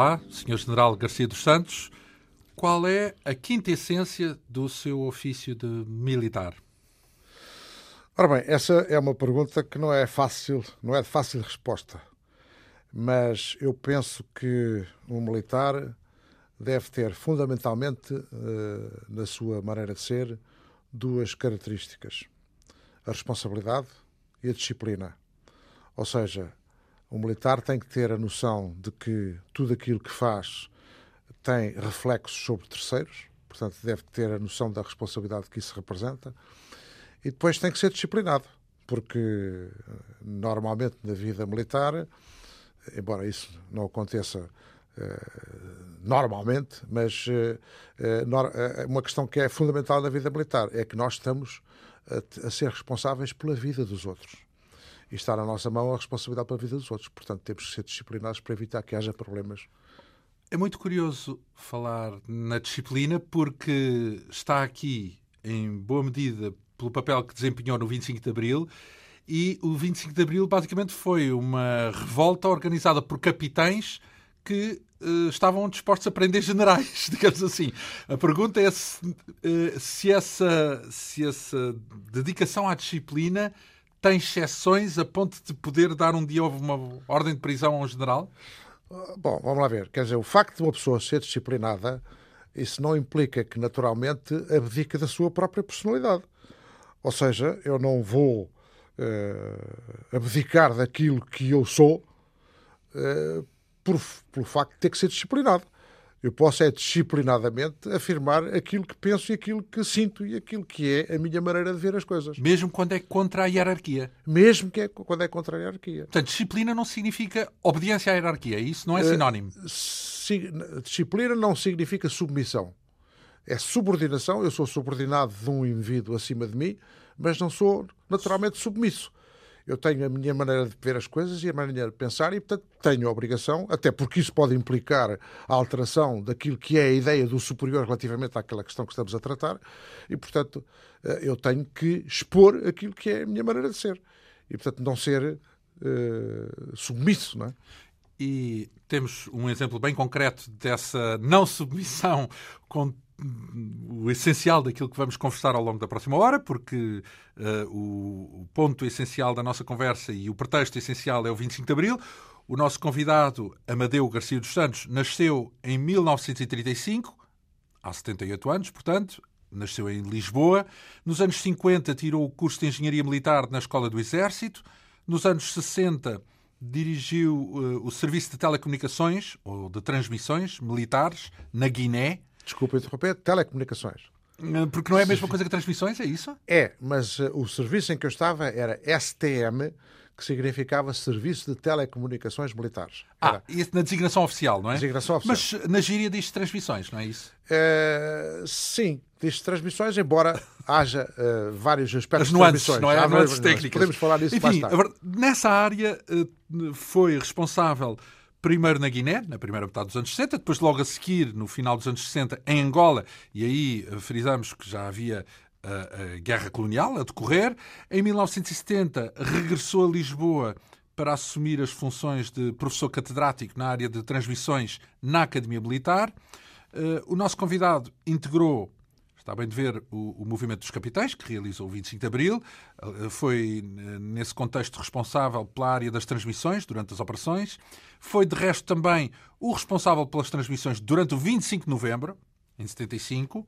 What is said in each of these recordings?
Olá, Sr. General Garcia dos Santos. Qual é a quinta essência do seu ofício de militar? Ora bem, essa é uma pergunta que não é fácil, não é de fácil resposta. Mas eu penso que um militar deve ter fundamentalmente eh, na sua maneira de ser duas características: a responsabilidade e a disciplina. Ou seja, o militar tem que ter a noção de que tudo aquilo que faz tem reflexos sobre terceiros, portanto, deve ter a noção da responsabilidade que isso representa, e depois tem que ser disciplinado, porque normalmente na vida militar, embora isso não aconteça uh, normalmente, mas uh, uh, uma questão que é fundamental na vida militar é que nós estamos a ser responsáveis pela vida dos outros e está na nossa mão a responsabilidade pela vida dos outros. Portanto, temos que ser disciplinados para evitar que haja problemas. É muito curioso falar na disciplina porque está aqui, em boa medida, pelo papel que desempenhou no 25 de Abril. E o 25 de Abril basicamente foi uma revolta organizada por capitães que uh, estavam dispostos a prender generais, digamos assim. A pergunta é se, uh, se, essa, se essa dedicação à disciplina tem exceções a ponto de poder dar um dia uma ordem de prisão a um general? Bom, vamos lá ver. Quer dizer, o facto de uma pessoa ser disciplinada, isso não implica que naturalmente abdique da sua própria personalidade. Ou seja, eu não vou uh, abdicar daquilo que eu sou uh, por, pelo facto de ter que ser disciplinado. Eu posso é disciplinadamente afirmar aquilo que penso e aquilo que sinto e aquilo que é a minha maneira de ver as coisas. Mesmo quando é contra a hierarquia. Mesmo que é quando é contra a hierarquia. Portanto, disciplina não significa obediência à hierarquia. Isso não é eh, sinónimo. Uh, disciplina não significa submissão. É subordinação. Eu sou subordinado de um indivíduo acima de mim, mas não sou naturalmente submisso eu tenho a minha maneira de ver as coisas e a maneira de pensar e, portanto, tenho a obrigação, até porque isso pode implicar a alteração daquilo que é a ideia do superior relativamente àquela questão que estamos a tratar e, portanto, eh, eu tenho que expor aquilo que é a minha maneira de ser e, portanto, não ser uh, submisso, não é? E temos um exemplo bem concreto dessa não submissão com o essencial daquilo que vamos conversar ao longo da próxima hora, porque uh, o, o, ponto essencial da nossa conversa e o pretexto essencial é o 25 de Abril. O nosso convidado, Amadeu Garcia dos Santos, nasceu em 1935, há 78 anos, portanto, nasceu em Lisboa. Nos anos 50 tirou o curso de Engenharia Militar na Escola do Exército. Nos anos 60 dirigiu uh, o Serviço de Telecomunicações ou de Transmissões Militares na Guiné desculpa interromper, telecomunicações. Porque não é a mesma coisa que transmissões, é isso? É, mas uh, o serviço em que eu estava era STM, que significava Serviço de Telecomunicações Militares. Ah, isso na designação oficial, não é? Designação oficial. Mas na gíria diz transmissões, não é isso? Uh, sim, diz transmissões, embora haja uh, vários aspectos As nuances, de transmissões. não é? Há nuances técnicas. Podemos falar nisso Enfim, mais tarde. Nessa área foi responsável primeiro na Guiné, na primeira metade dos anos 60, depois logo a seguir, no final dos anos 60, em Angola, e aí eh, frisamos que já havia a, eh, a guerra colonial a decorrer. Em 1970, regressou a Lisboa para assumir as funções de professor catedrático na área de transmissões na Academia Militar. Eh, o nosso convidado integrou Está bem de ver o, o, movimento dos capitães, que realizou o 25 de Abril. Foi, nesse contexto, responsável pela área das transmissões durante as operações. Foi, de resto, também o responsável pelas transmissões durante o 25 de novembro, em 75.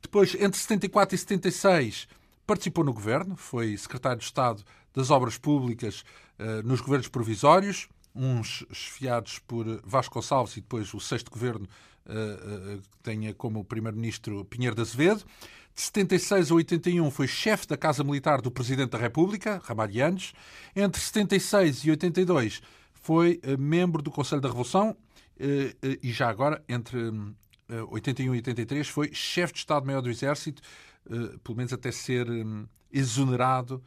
Depois, entre 74 e 76, participou no governo, foi secretário de Estado das Obras Públicas uh, nos governos provisórios, uns esfiados por Vasco Gonçalves e depois o sexto governo que tenha como primeiro-ministro Pinheiro de Azevedo. De 76 a 81 foi chefe da Casa Militar do Presidente da República, Ramalhianes. Entre 76 e 82 foi eh, membro do Conselho da Revolução eh, eh, e já agora, entre 81 e 83, foi chefe de Estado-Maior do Exército, pelo menos até ser exonerado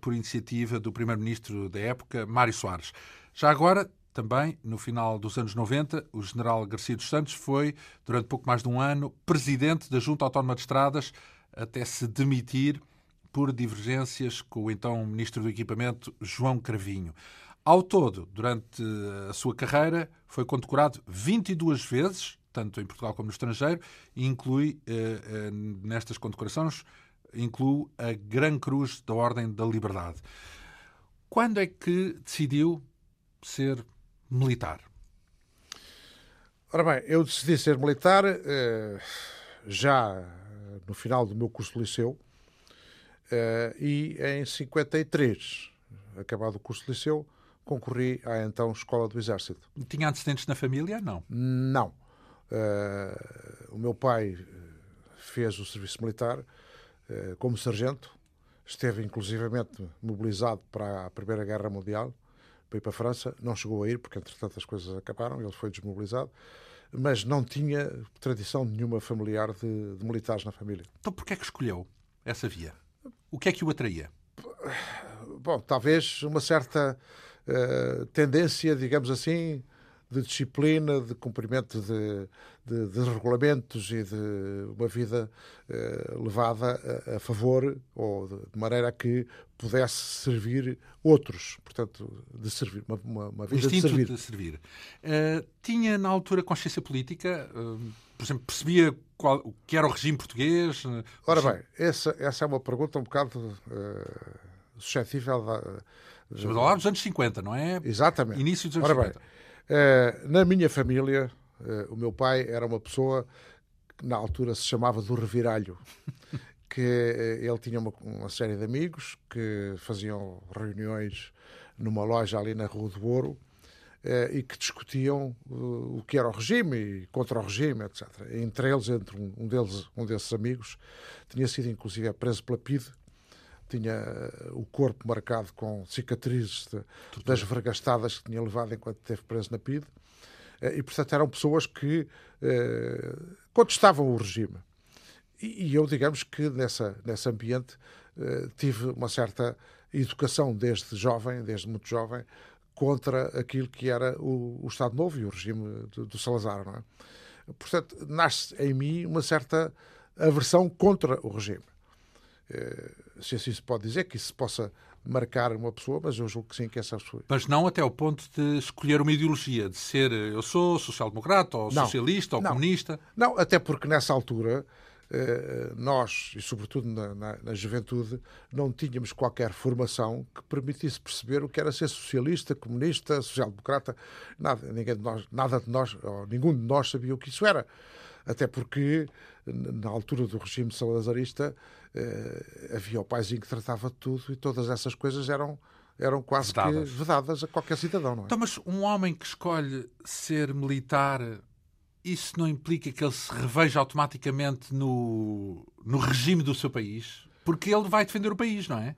por iniciativa do primeiro-ministro da época, Mário Soares. Já agora, também, no final dos anos 90, o general Garcia dos Santos foi, durante pouco mais de um ano, presidente da Junta Autónoma de Estradas, até se demitir por divergências com o então ministro do Equipamento, João Cravinho. Ao todo, durante a sua carreira, foi condecorado 22 vezes, tanto em Portugal como no estrangeiro, e inclui, eh, eh, nestas condecorações, inclui a Gran Cruz da Ordem da Liberdade. Quando é que decidiu ser militar? Ora bem, eu decidi ser militar eh, já no final do meu curso de liceu e em 53, acabado o curso de liceu, concorri à então Escola do Exército. Tinha antecedentes na família? Não. Não. Uh, o meu pai fez o serviço militar uh, como sargento, esteve inclusivamente mobilizado para a Primeira Guerra Mundial, para ir para a França, não chegou a ir, porque entretanto as coisas acabaram, ele foi desmobilizado, mas não tinha tradição nenhuma familiar de, de militares na família. Então porquê é que escolheu essa via? O que é que o atraía? Bom, talvez uma certa uh, tendência, digamos assim, de disciplina, de cumprimento de, de, de regulamentos e de uma vida uh, levada a, a, favor ou de, de, maneira a que pudesse servir outros, portanto, de servir, uma, uma, uma vida de servir. De servir. Uh, tinha na altura consciência política? Uh, por exemplo, percebia qual, o que era o regime português? Ora bem, essa, essa é uma pergunta um bocado suscetível da. Estamos a falar dos anos 50, não é? Exatamente. Início dos anos Ora 50. Bem, eh, na minha família, eh, o meu pai era uma pessoa que na altura se chamava do reviralho, que eh, ele tinha uma, uma, série de amigos que faziam reuniões numa loja ali na Rua do Ouro e que discutiam o que era o regime e contra o regime, etc. Entre eles, entre um, deles, um desses amigos, tinha sido inclusive preso pela PIDE, tinha o corpo marcado com cicatrizes de, das vergastadas que tinha levado enquanto esteve preso na PIDE. Eh, e, portanto, eram pessoas que eh, contestavam o regime. E, e, eu, digamos que nessa, nesse ambiente eh, tive uma certa educação desde jovem, desde muito jovem, contra aquilo que era o, o Estado Novo e o regime do, do Salazar. Não é? Portanto, nasce em mim uma certa aversão contra o regime. Eh, se assim se pode dizer, que isso possa marcar uma pessoa, mas eu julgo que sim, que essa pessoa. Mas não até o ponto de escolher uma ideologia, de ser eh, eu sou social-democrata, ou não, socialista, ou não, comunista. Não, até porque nessa altura eh, nós, e sobretudo na, na, na, juventude, não tínhamos qualquer formação que permitisse perceber o que era ser socialista, comunista, social-democrata. Nada, ninguém de nós, nada de nós, ou nenhum de nós sabia o que isso era. Até porque, na altura do regime salazarista, eh, havia o paizinho que tratava de tudo e todas essas coisas eram eram quase vedadas. que vedadas a qualquer cidadão, não é? Então, mas um homem que escolhe ser militar, isso não implica que ele se reveja automaticamente no, no regime do seu país? Porque ele vai defender o país, não é?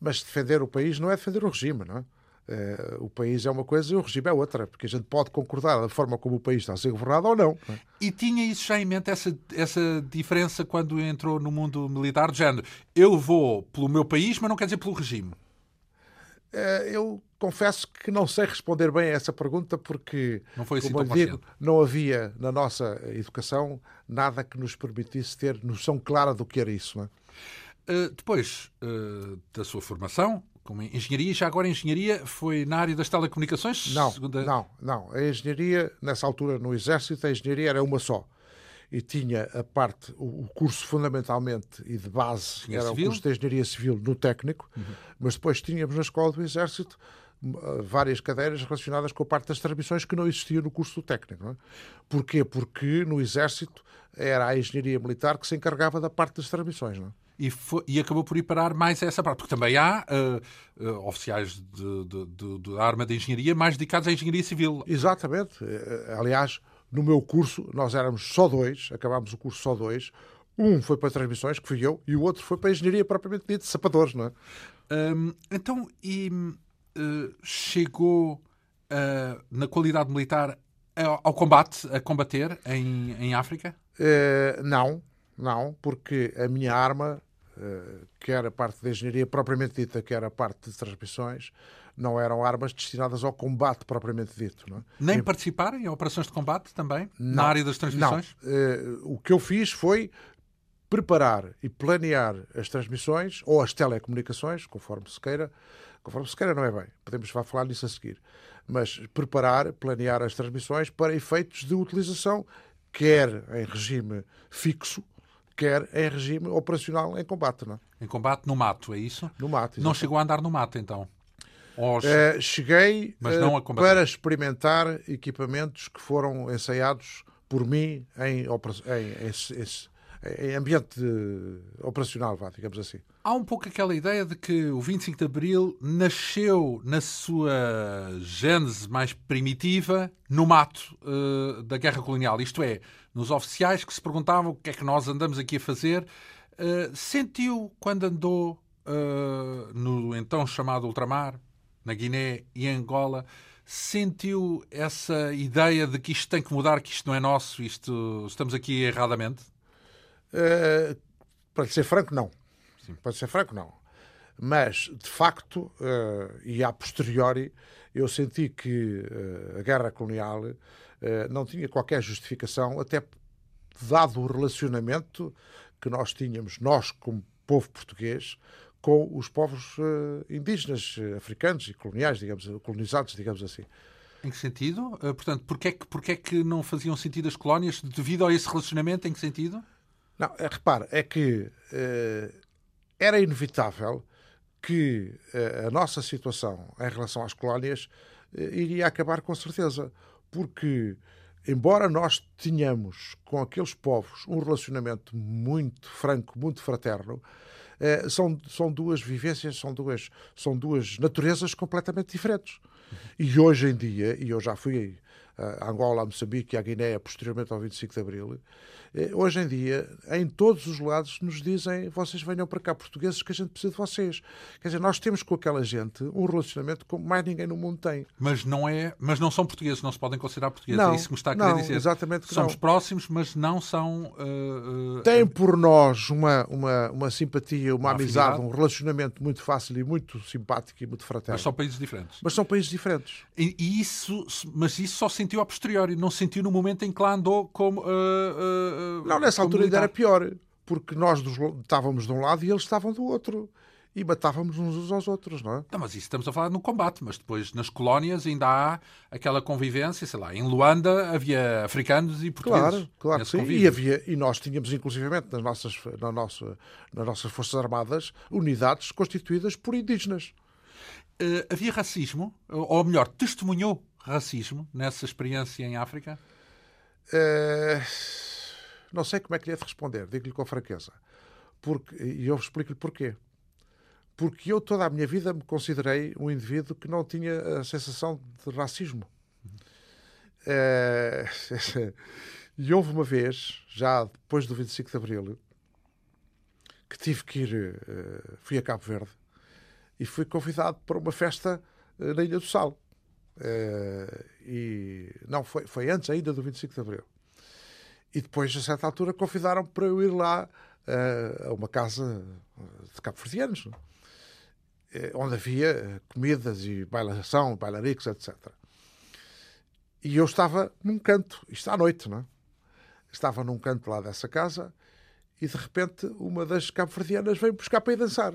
Mas defender o país não é defender o regime, não é? Uh, o país é uma coisa e o regime é outra, porque a gente pode concordar da forma como o país está a ser governado ou não. E tinha isso já em mente, essa, essa diferença quando entrou no mundo militar, de género, eu vou pelo meu país, mas não quer dizer pelo regime? Uh, eu confesso que não sei responder bem a essa pergunta, porque, não foi assim como tão digo, não havia na nossa educação nada que nos permitisse ter noção clara do que era isso. É? Uh, depois da sua formação, como engenharia, já agora a engenharia foi na área das telecomunicações? Não, segunda... não, não. A engenharia, nessa altura, no Exército, a engenharia era uma só. E tinha a parte, o curso fundamentalmente e de base tinha era civil? o curso de engenharia civil no técnico, uhum. mas depois tínhamos na escola do Exército várias cadeiras relacionadas com a parte das transmissões que não existia no curso do técnico. Não é? Porquê? Porque no Exército era a engenharia militar que se encarregava da parte das transmissões. Não é? E, foi, e, acabou por ir parar mais a essa parte, porque também há uh, uh, oficiais de, arma de engenharia mais dedicados à engenharia civil. Exatamente. Eh, aliás, no meu curso, nós éramos só dois, acabámos o curso só dois. Um foi para transmissões, que fui eu, e o outro foi para a engenharia propriamente dita, sapadores, não é? Um, então, e uh, chegou na qualidade militar ao combate, a combater em, em África? não, não, porque a minha arma, uh, quer a parte da engenharia propriamente dita, quer a parte de transmissões, não eram armas destinadas ao combate propriamente dito. Não é? Nem e... participarem em operações de combate também? Não, na área das transmissões? Não. Uh, o que eu fiz foi preparar e planear as transmissões ou as telecomunicações, conforme se queira, conforme se queira não é bem, podemos falar nisso a seguir, mas preparar, planear as transmissões para efeitos de utilização, quer em regime fixo, quer em regime operacional em combate. Não? É? Em combate no mato, é isso? No mato. Não chegou a andar no mato, então? Uh, cheguei uh, para experimentar equipamentos que foram ensaiados por mim em, em, em, em ambiente operacional, vá, digamos assim. Há um pouco aquela ideia de que o 25 de Abril nasceu na sua gênese mais primitiva no mato uh, da guerra colonial, isto é, nos oficiais que se perguntavam o que é que nós andamos aqui a fazer. sentiu quando andou no então chamado ultramar, na Guiné e Angola, sentiu essa ideia de que isto tem que mudar, que isto não é nosso, isto estamos aqui erradamente? Uh, para ser franco, não. Sim. Para ser franco, não. Mas, de facto, uh, e a posteriori, eu senti que uh, a guerra colonial não tinha qualquer justificação, até dado o relacionamento que nós tínhamos, nós como povo português, com os povos indígenas, africanos e coloniais, digamos, colonizados, digamos assim. Em que sentido? Portanto, porquê é, que, porquê é que não faziam sentido as colónias devido a esse relacionamento? Em que sentido? Não, é, repare, é que era inevitável que a nossa situação em relação às colónias iria acabar com certeza, porque embora nós tenhamos com aqueles povos um relacionamento muito franco, muito fraterno, eh, são, são duas vivências, são duas, são duas naturezas completamente diferentes. E hoje em dia, e eu já fui a Angola, a Moçambique e a Guiné posteriormente ao 25 de Abril, eh, hoje em dia, em todos os lados, nos dizem vocês venham para cá, portugueses, que a gente precisa de vocês. Quer dizer, nós temos com aquela gente um relacionamento como mais ninguém no mundo tem. Mas não, é, mas não são portugueses, não se podem considerar portugueses. É não, é isso que me está a querer não, dizer. Exatamente Somos não. próximos, mas não são. Uh, uh, Têm por nós uma, uma, uma simpatia, uma, uma amizade, afinidade. um relacionamento muito fácil e muito simpático e muito fraterno. Mas são países diferentes. Mas são países diferentes. E, e isso, mas isso só sentiu a posteriori, não sentiu no momento em que lá andou como. Uh, não, nessa altura ainda era pior, porque nós estávamos de um lado e eles estavam do outro. E matávamos uns aos outros, não é? Não, mas isso estamos a falar no combate, mas depois nas colónias ainda há aquela convivência, sei lá, em Luanda havia africanos e portugueses. Claro, claro que sim. E, havia, e nós tínhamos, inclusivamente, nas nossas, na nossa, nas nossas Forças Armadas, unidades constituídas por indígenas. Uh, havia racismo, ou melhor, testemunhou racismo nessa experiência em África? Uh não sei como é que lhe é de responder, digo-lhe com franqueza. Porque, e eu explico-lhe porquê. Porque eu toda a minha vida me considerei um indivíduo que não tinha a sensação de racismo. É... e houve uma vez, já depois do 25 de Abril, que tive que ir, uh, fui a Cabo Verde e fui convidado para uma festa uh, na Ilha do Sal. E não, foi, foi antes ainda do 25 de Abril. E depois, a certa altura, convidaram para eu ir lá uh, a uma casa de cabo-verdianos, uh, onde havia comidas e bailação, bailaricos, etc. E eu estava num canto, isto à noite, não é? Estava num canto lá dessa casa e, de repente, uma das cabo-verdianas veio buscar para ir dançar.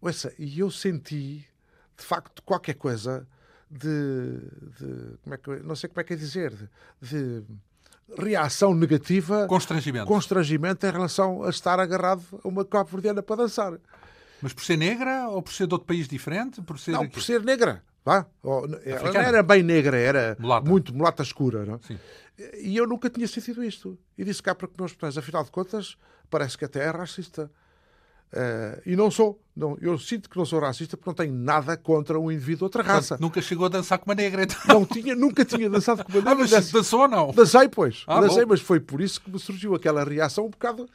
Ouça, e eu senti, de facto, qualquer coisa de, de como é que, não sei como é que é dizer, de, de reação negativa, constrangimento. constrangimento em relação a estar agarrado a uma cabo-verdiana para dançar. Mas por ser negra ou por ser de outro país diferente? Por ser não, aqui? por ser negra. Vá. Ela não era bem negra, era mulata. muito mulata escura. Não? Sim. E eu nunca tinha sentido isto. E disse cá para que meus pais, afinal de contas, parece que até é racista. Uh, e não sou. Não, eu sinto que não sou racista porque não tenho nada contra um indivíduo de outra raça. nunca chegou a dançar com uma negra, então. Não tinha, nunca tinha dançado com uma negra. ah, mas dançou ou não? Dancei, pois. Ah, dancei, mas foi por isso que me surgiu aquela reação um bocado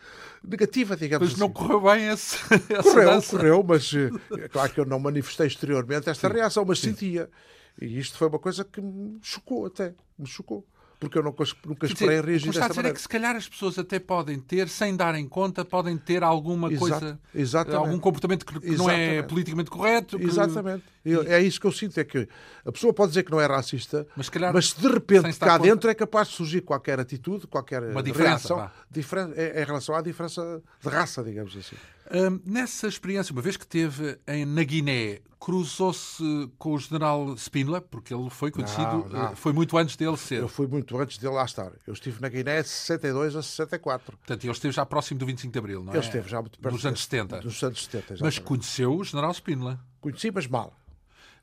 negativa, digamos mas assim. não correu bem esse, correu, dança. correu, mas é claro que eu não manifestei exteriormente esta sim, reação, mas sim. sentia. E isto foi uma coisa que me chocou até. Me chocou. Porque eu nunca, nunca esperei dizer, reagir desta maneira. é que se calhar as pessoas até podem ter, sem darem conta, podem ter alguma Exato, coisa, exatamente. algum comportamento que, que não é politicamente correto. que- Exatamente. Eu- É isso que eu sinto, é que a pessoa pode dizer que não é racista, Mas calhar, mas de repente cá conta- dentro é capaz de surgir qualquer atitude, qualquer Uma diferença, reação em em relação à diferença de raça, digamos assim. Hum, nessa experiência, uma vez que teve em, na Guiné, cruzou-se com o general Spínola, porque ele foi conhecido, Não, não. eh, foi muito antes dele ser. Eu fui muito antes dele lá estar. Eu estive na Guiné de 62 a 64. Portanto, ele esteve já próximo do 25 de Abril, não é? Ele esteve já muito perto Nos anos desse- 70. Dos anos 70, Mas exatamente. conheceu o general Spínola. Conheci, mas mal.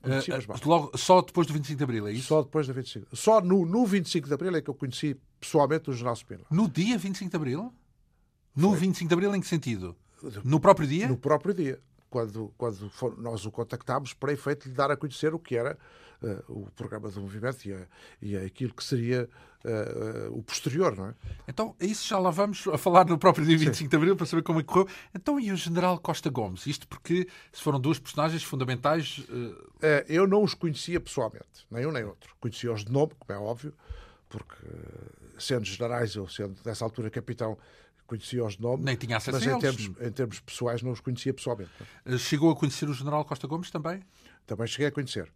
Conheci, Eh, mas mal. logo, só depois do 25 de Abril, é isso? Só depois da 25. Só no, no 25 de Abril é que eu conheci pessoalmente o General Spínola. No dia 25 de Abril? No 25 de Abril, em que sentido? No próprio dia? No próprio dia. Quando, quando for- nós o contactámos para efeito de lhe dar a conhecer o que era eh, o programa do movimento e, a- e aquilo que seria eh, eh, o posterior, não é? Então, a isso já lá vamos a falar no próprio dia 25 de Abril para saber como é que correu. Então, e o general Costa Gomes? Isto porque se foram duas personagens fundamentais. Eu não os conhecia pessoalmente, nem um nem outro. Conhecia-os de nome, como é óbvio, porque sendo generais, eu sendo nessa altura capitão, conhecia-os de nome. Nem tinha acesso mas a em eles. termos, em termos pessoais não os conhecia pessoalmente. é? eh, chegou a conhecer o general Costa Gomes também? Também cheguei a conhecer.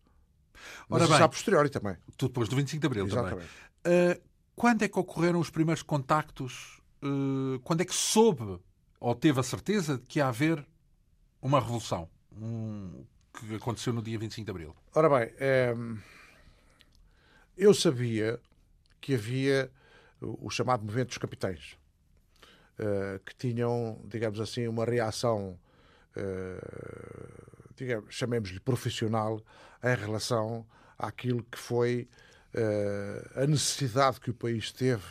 Ora Mas isso bem. a posteriori também. Depois do 25 de Abril também. Exatamente. Eh, quando é que ocorreram os primeiros contactos? eh, quando é que soube ou teve a certeza de que ia haver uma revolução? Um, que aconteceu no dia 25 de Abril. Ora bem, eh, eu sabia que havia o chamado movimento dos capitães, que tinham, digamos assim, uma reação, eh, digamos, chamemos-lhe profissional, em relação àquilo que foi eh, a necessidade que o país teve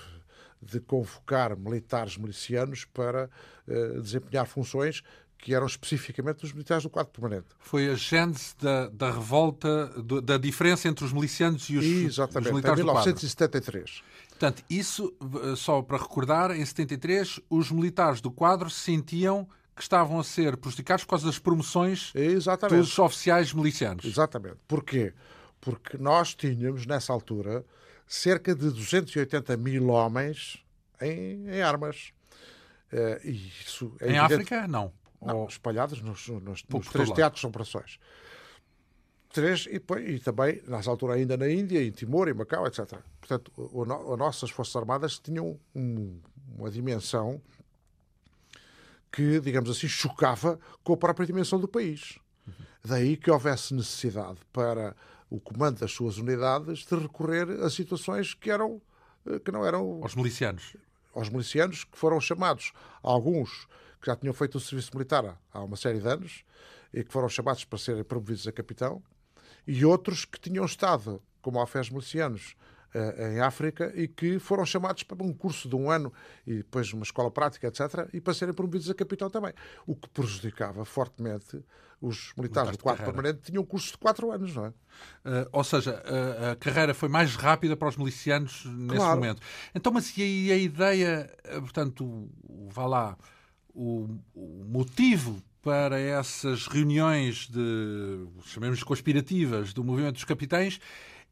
de convocar militares milicianos para eh, desempenhar funções que eram especificamente dos militares do quadro permanente. Foi a gênese da, da revolta, da diferença entre os milicianos e os, os Exatamente, em militares do quadro. 1973. Portanto, isso, eh, só para recordar, em 73, os militares do quadro sentiam que estavam a ser prejudicados por causa das promoções Exatamente. dos oficiais milicianos. Exatamente. Porquê? Porque nós tínhamos, nessa altura, cerca de 280 mil homens em, em armas. E isso é Em evidente- África, não. Não, Ou- espalhados nos, nos- nos três lado. teatros de operações. Três, e, e também, nessa altura, ainda na Índia, em Timor, em Macau, etc. Portanto, o, o as nossas Forças Armadas tinham um- uma dimensão que, digamos assim, chocava com a própria dimensão do país. Daí que houvesse necessidade para o comando das suas unidades de recorrer a situações que eram eh, que não eram aos milicianos. aos milicianos que foram chamados, alguns que já tinham feito o serviço militar há uma série de anos e que foram chamados para serem promovidos a capitão, e outros que tinham estado como alfés milicianos eh, em África e que foram chamados para um curso de um ano e depois uma escola prática, etc., e para serem promovidos a capitão também. O que prejudicava fortemente os militares de quadro permanente tinham um curso de quatro anos, não é? Uh, ou seja, a, a carreira foi mais rápida para os milicianos nesse Claro. momento. Então, mas e aí a ideia, eh, portanto, vá lá, o, o motivo para essas reuniões de, chamemos conspirativas, do movimento dos capitães,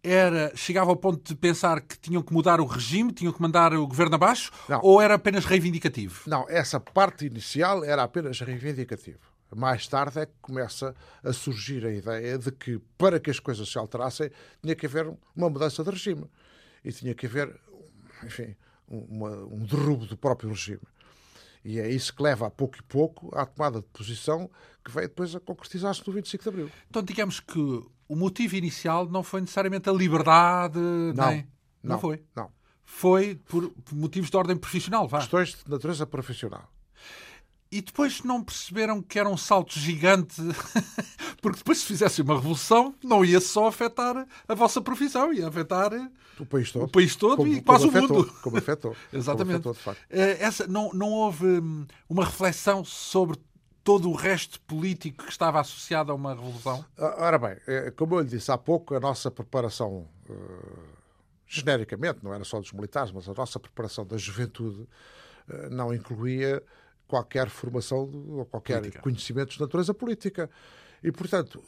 era, chegava ao ponto de pensar que tinham que mudar o regime, tinham que mandar o governo abaixo, Não. ou era apenas reivindicativo? Não, essa parte inicial era apenas reivindicativa. Mais tarde é que começa a surgir a ideia de que, para que as coisas se alterassem, tinha que haver uma mudança de regime. E tinha que haver, enfim, uma- um derrubo do próprio regime. E é isso que leva, a pouco e pouco, à tomada de posição que veio depois a concretizar-se no 25 de Abril. Então, digamos que o motivo inicial não foi necessariamente a liberdade, Não, nem... não foi. Não. Foi por por motivos de ordem profissional, vá. Questões de natureza profissional. E depois não perceberam que era um salto gigante, porque depois se fizesse uma revolução não ia só afetar a vossa profissão, ia afetar O país todo. o país todo Como- e quase o afetou, mundo. Como afetou. Exatamente. Como afetou. Eh, Essa, não, não houve hum, uma reflexão sobre todo o resto político que estava associado a uma revolução? Ah, Ora bem, eh, como eu lhe disse há pouco, a nossa preparação, eh, genericamente, não era só dos militares, mas a nossa preparação da juventude não incluía qualquer formação ou qualquer Política. conhecimento de natureza política. E, portanto,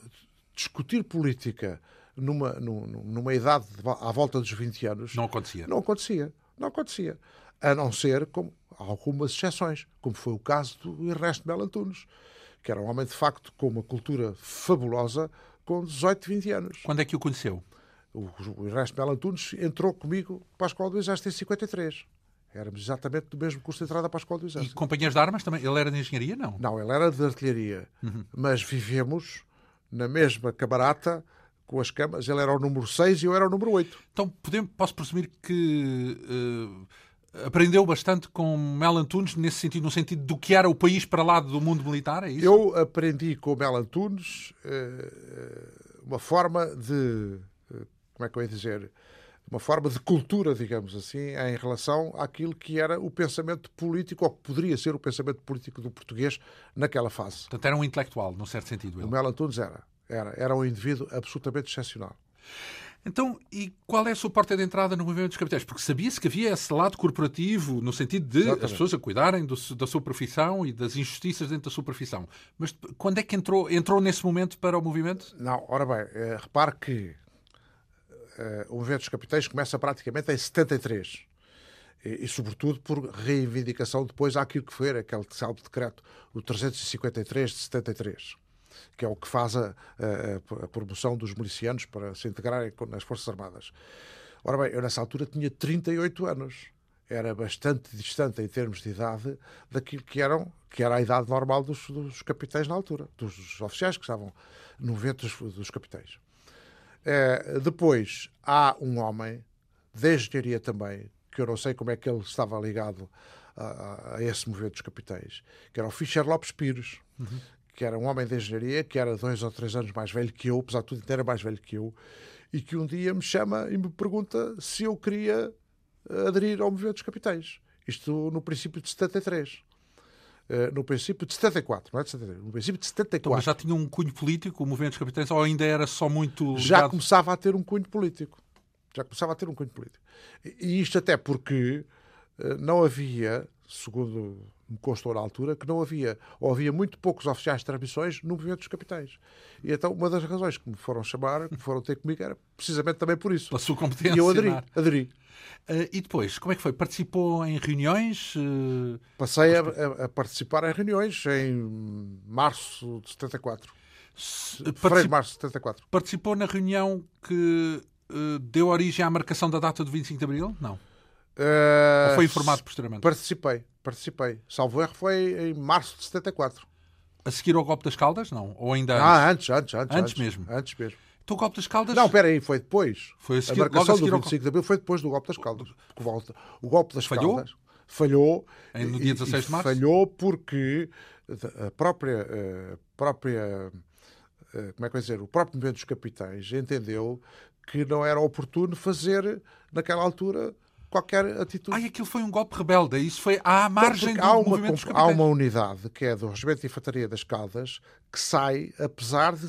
discutir política numa, numa idade à volta dos 20 anos. Não acontecia. Não acontecia. Não acontecia. A não ser com algumas exceções, como foi o caso do Ernesto Mel Antunes, que era um homem de facto com uma cultura fabulosa com 18, 20 anos. Quando é que o conheceu? O, o Ernesto Mel Antunes entrou comigo para a Escola do Exército em 53. Éramos exatamente do mesmo curso de entrada para a Escola do Exército. E companheiros de armas também? Ele era de engenharia, não? Não, ele era de artilharia. Uhum. Mas vivemos na mesma camarata com as camas. Ele era o número 6 e eu era o número 8. Então, podemos, posso presumir que uh, aprendeu bastante com Mel Antunes nesse sentido, no sentido do que era o país para lá do mundo militar, é isso? Eu aprendi com Mel Antunes uh, uma forma de... Uh, como é que eu ia dizer? uma forma de cultura, digamos assim, em relação àquilo que era o pensamento político, ou que poderia ser o pensamento político do português naquela fase. Portanto, era um intelectual, num certo sentido. Ele. O Mel Antunes era. Era, era um indivíduo absolutamente excepcional. Então, e qual é a sua porta de entrada no movimento dos capitais? Porque sabia-se que havia esse lado corporativo, no sentido de Exatamente. as pessoas a cuidarem do, da sua profissão e das injustiças dentro da sua profissão. Mas quando é que entrou, entrou nesse momento para o movimento? Não, ora bem, é, repare que uh, o movimento dos capitais começa praticamente em 73. E, e, sobretudo por reivindicação depois àquilo que foi aquele salvo decreto, o 353 de 73, que é o que faz a, a, a promoção dos milicianos para se integrarem nas Forças Armadas. Ora bem, eu nessa altura tinha 38 anos. Era bastante distante em termos de idade daquilo que, eram, que era a idade normal dos, dos capitães na altura, dos oficiais que estavam no movimento dos, dos capitães. É, depois há um homem de engenharia também, que eu não sei como é que ele estava ligado a, a esse movimento dos capitães, que era o Fischer Lopes Pires, uhum. Que era um homem de engenharia, que era dois ou três anos mais velho que eu, apesar de tudo, era mais velho que eu, e que um dia me chama e me pergunta se eu queria aderir ao movimento dos capitães. Isto no princípio de 73. Eh, no princípio de 74, não é de 73, no princípio de 74. Então, mas já tinha um cunho político, o movimento dos capitães, ou ainda era só muito ligado? Já começava a ter um cunho político. Já começava a ter um cunho político. E isto até porque eh, não havia, segundo me constou na altura, que não havia, ou havia muito poucos oficiais de transmissões no movimento dos capitães. E então uma das razões que me foram chamar, que foram ter comigo, era precisamente também por isso. Pela sua competência. E eu aderi. aderi. Uh, e depois, como é que foi? Participou em reuniões? Uh... Passei a, a, participar em reuniões em março de 74. Fevereiro de março de 74. Participou na reunião que uh, deu origem à marcação da data do 25 de Abril? Não. Ou foi informado posteriormente? Participei, participei. Salvo erro foi em março de 74. A seguir ao golpe das Caldas? Não? Ou ainda antes? Ah, antes, antes, antes. Antes, mesmo? Antes mesmo. Então o golpe das Caldas. Não, espera aí, foi depois. Foi a, seguir, a marcação a do 25 de abril foi depois do golpe das Caldas. O golpe das falhou? Caldas falhou. Em, no dia 16 de março? Falhou porque a própria. A própria como é que eu dizer? O próprio movimento dos capitães entendeu que não era oportuno fazer, naquela altura, qualquer atitude. Ai, aquilo foi um golpe rebelde. Isso foi à margem do há uma, movimento dos capitães. Há uma unidade, que é do Regimento de Infantaria das Caldas, que sai, apesar de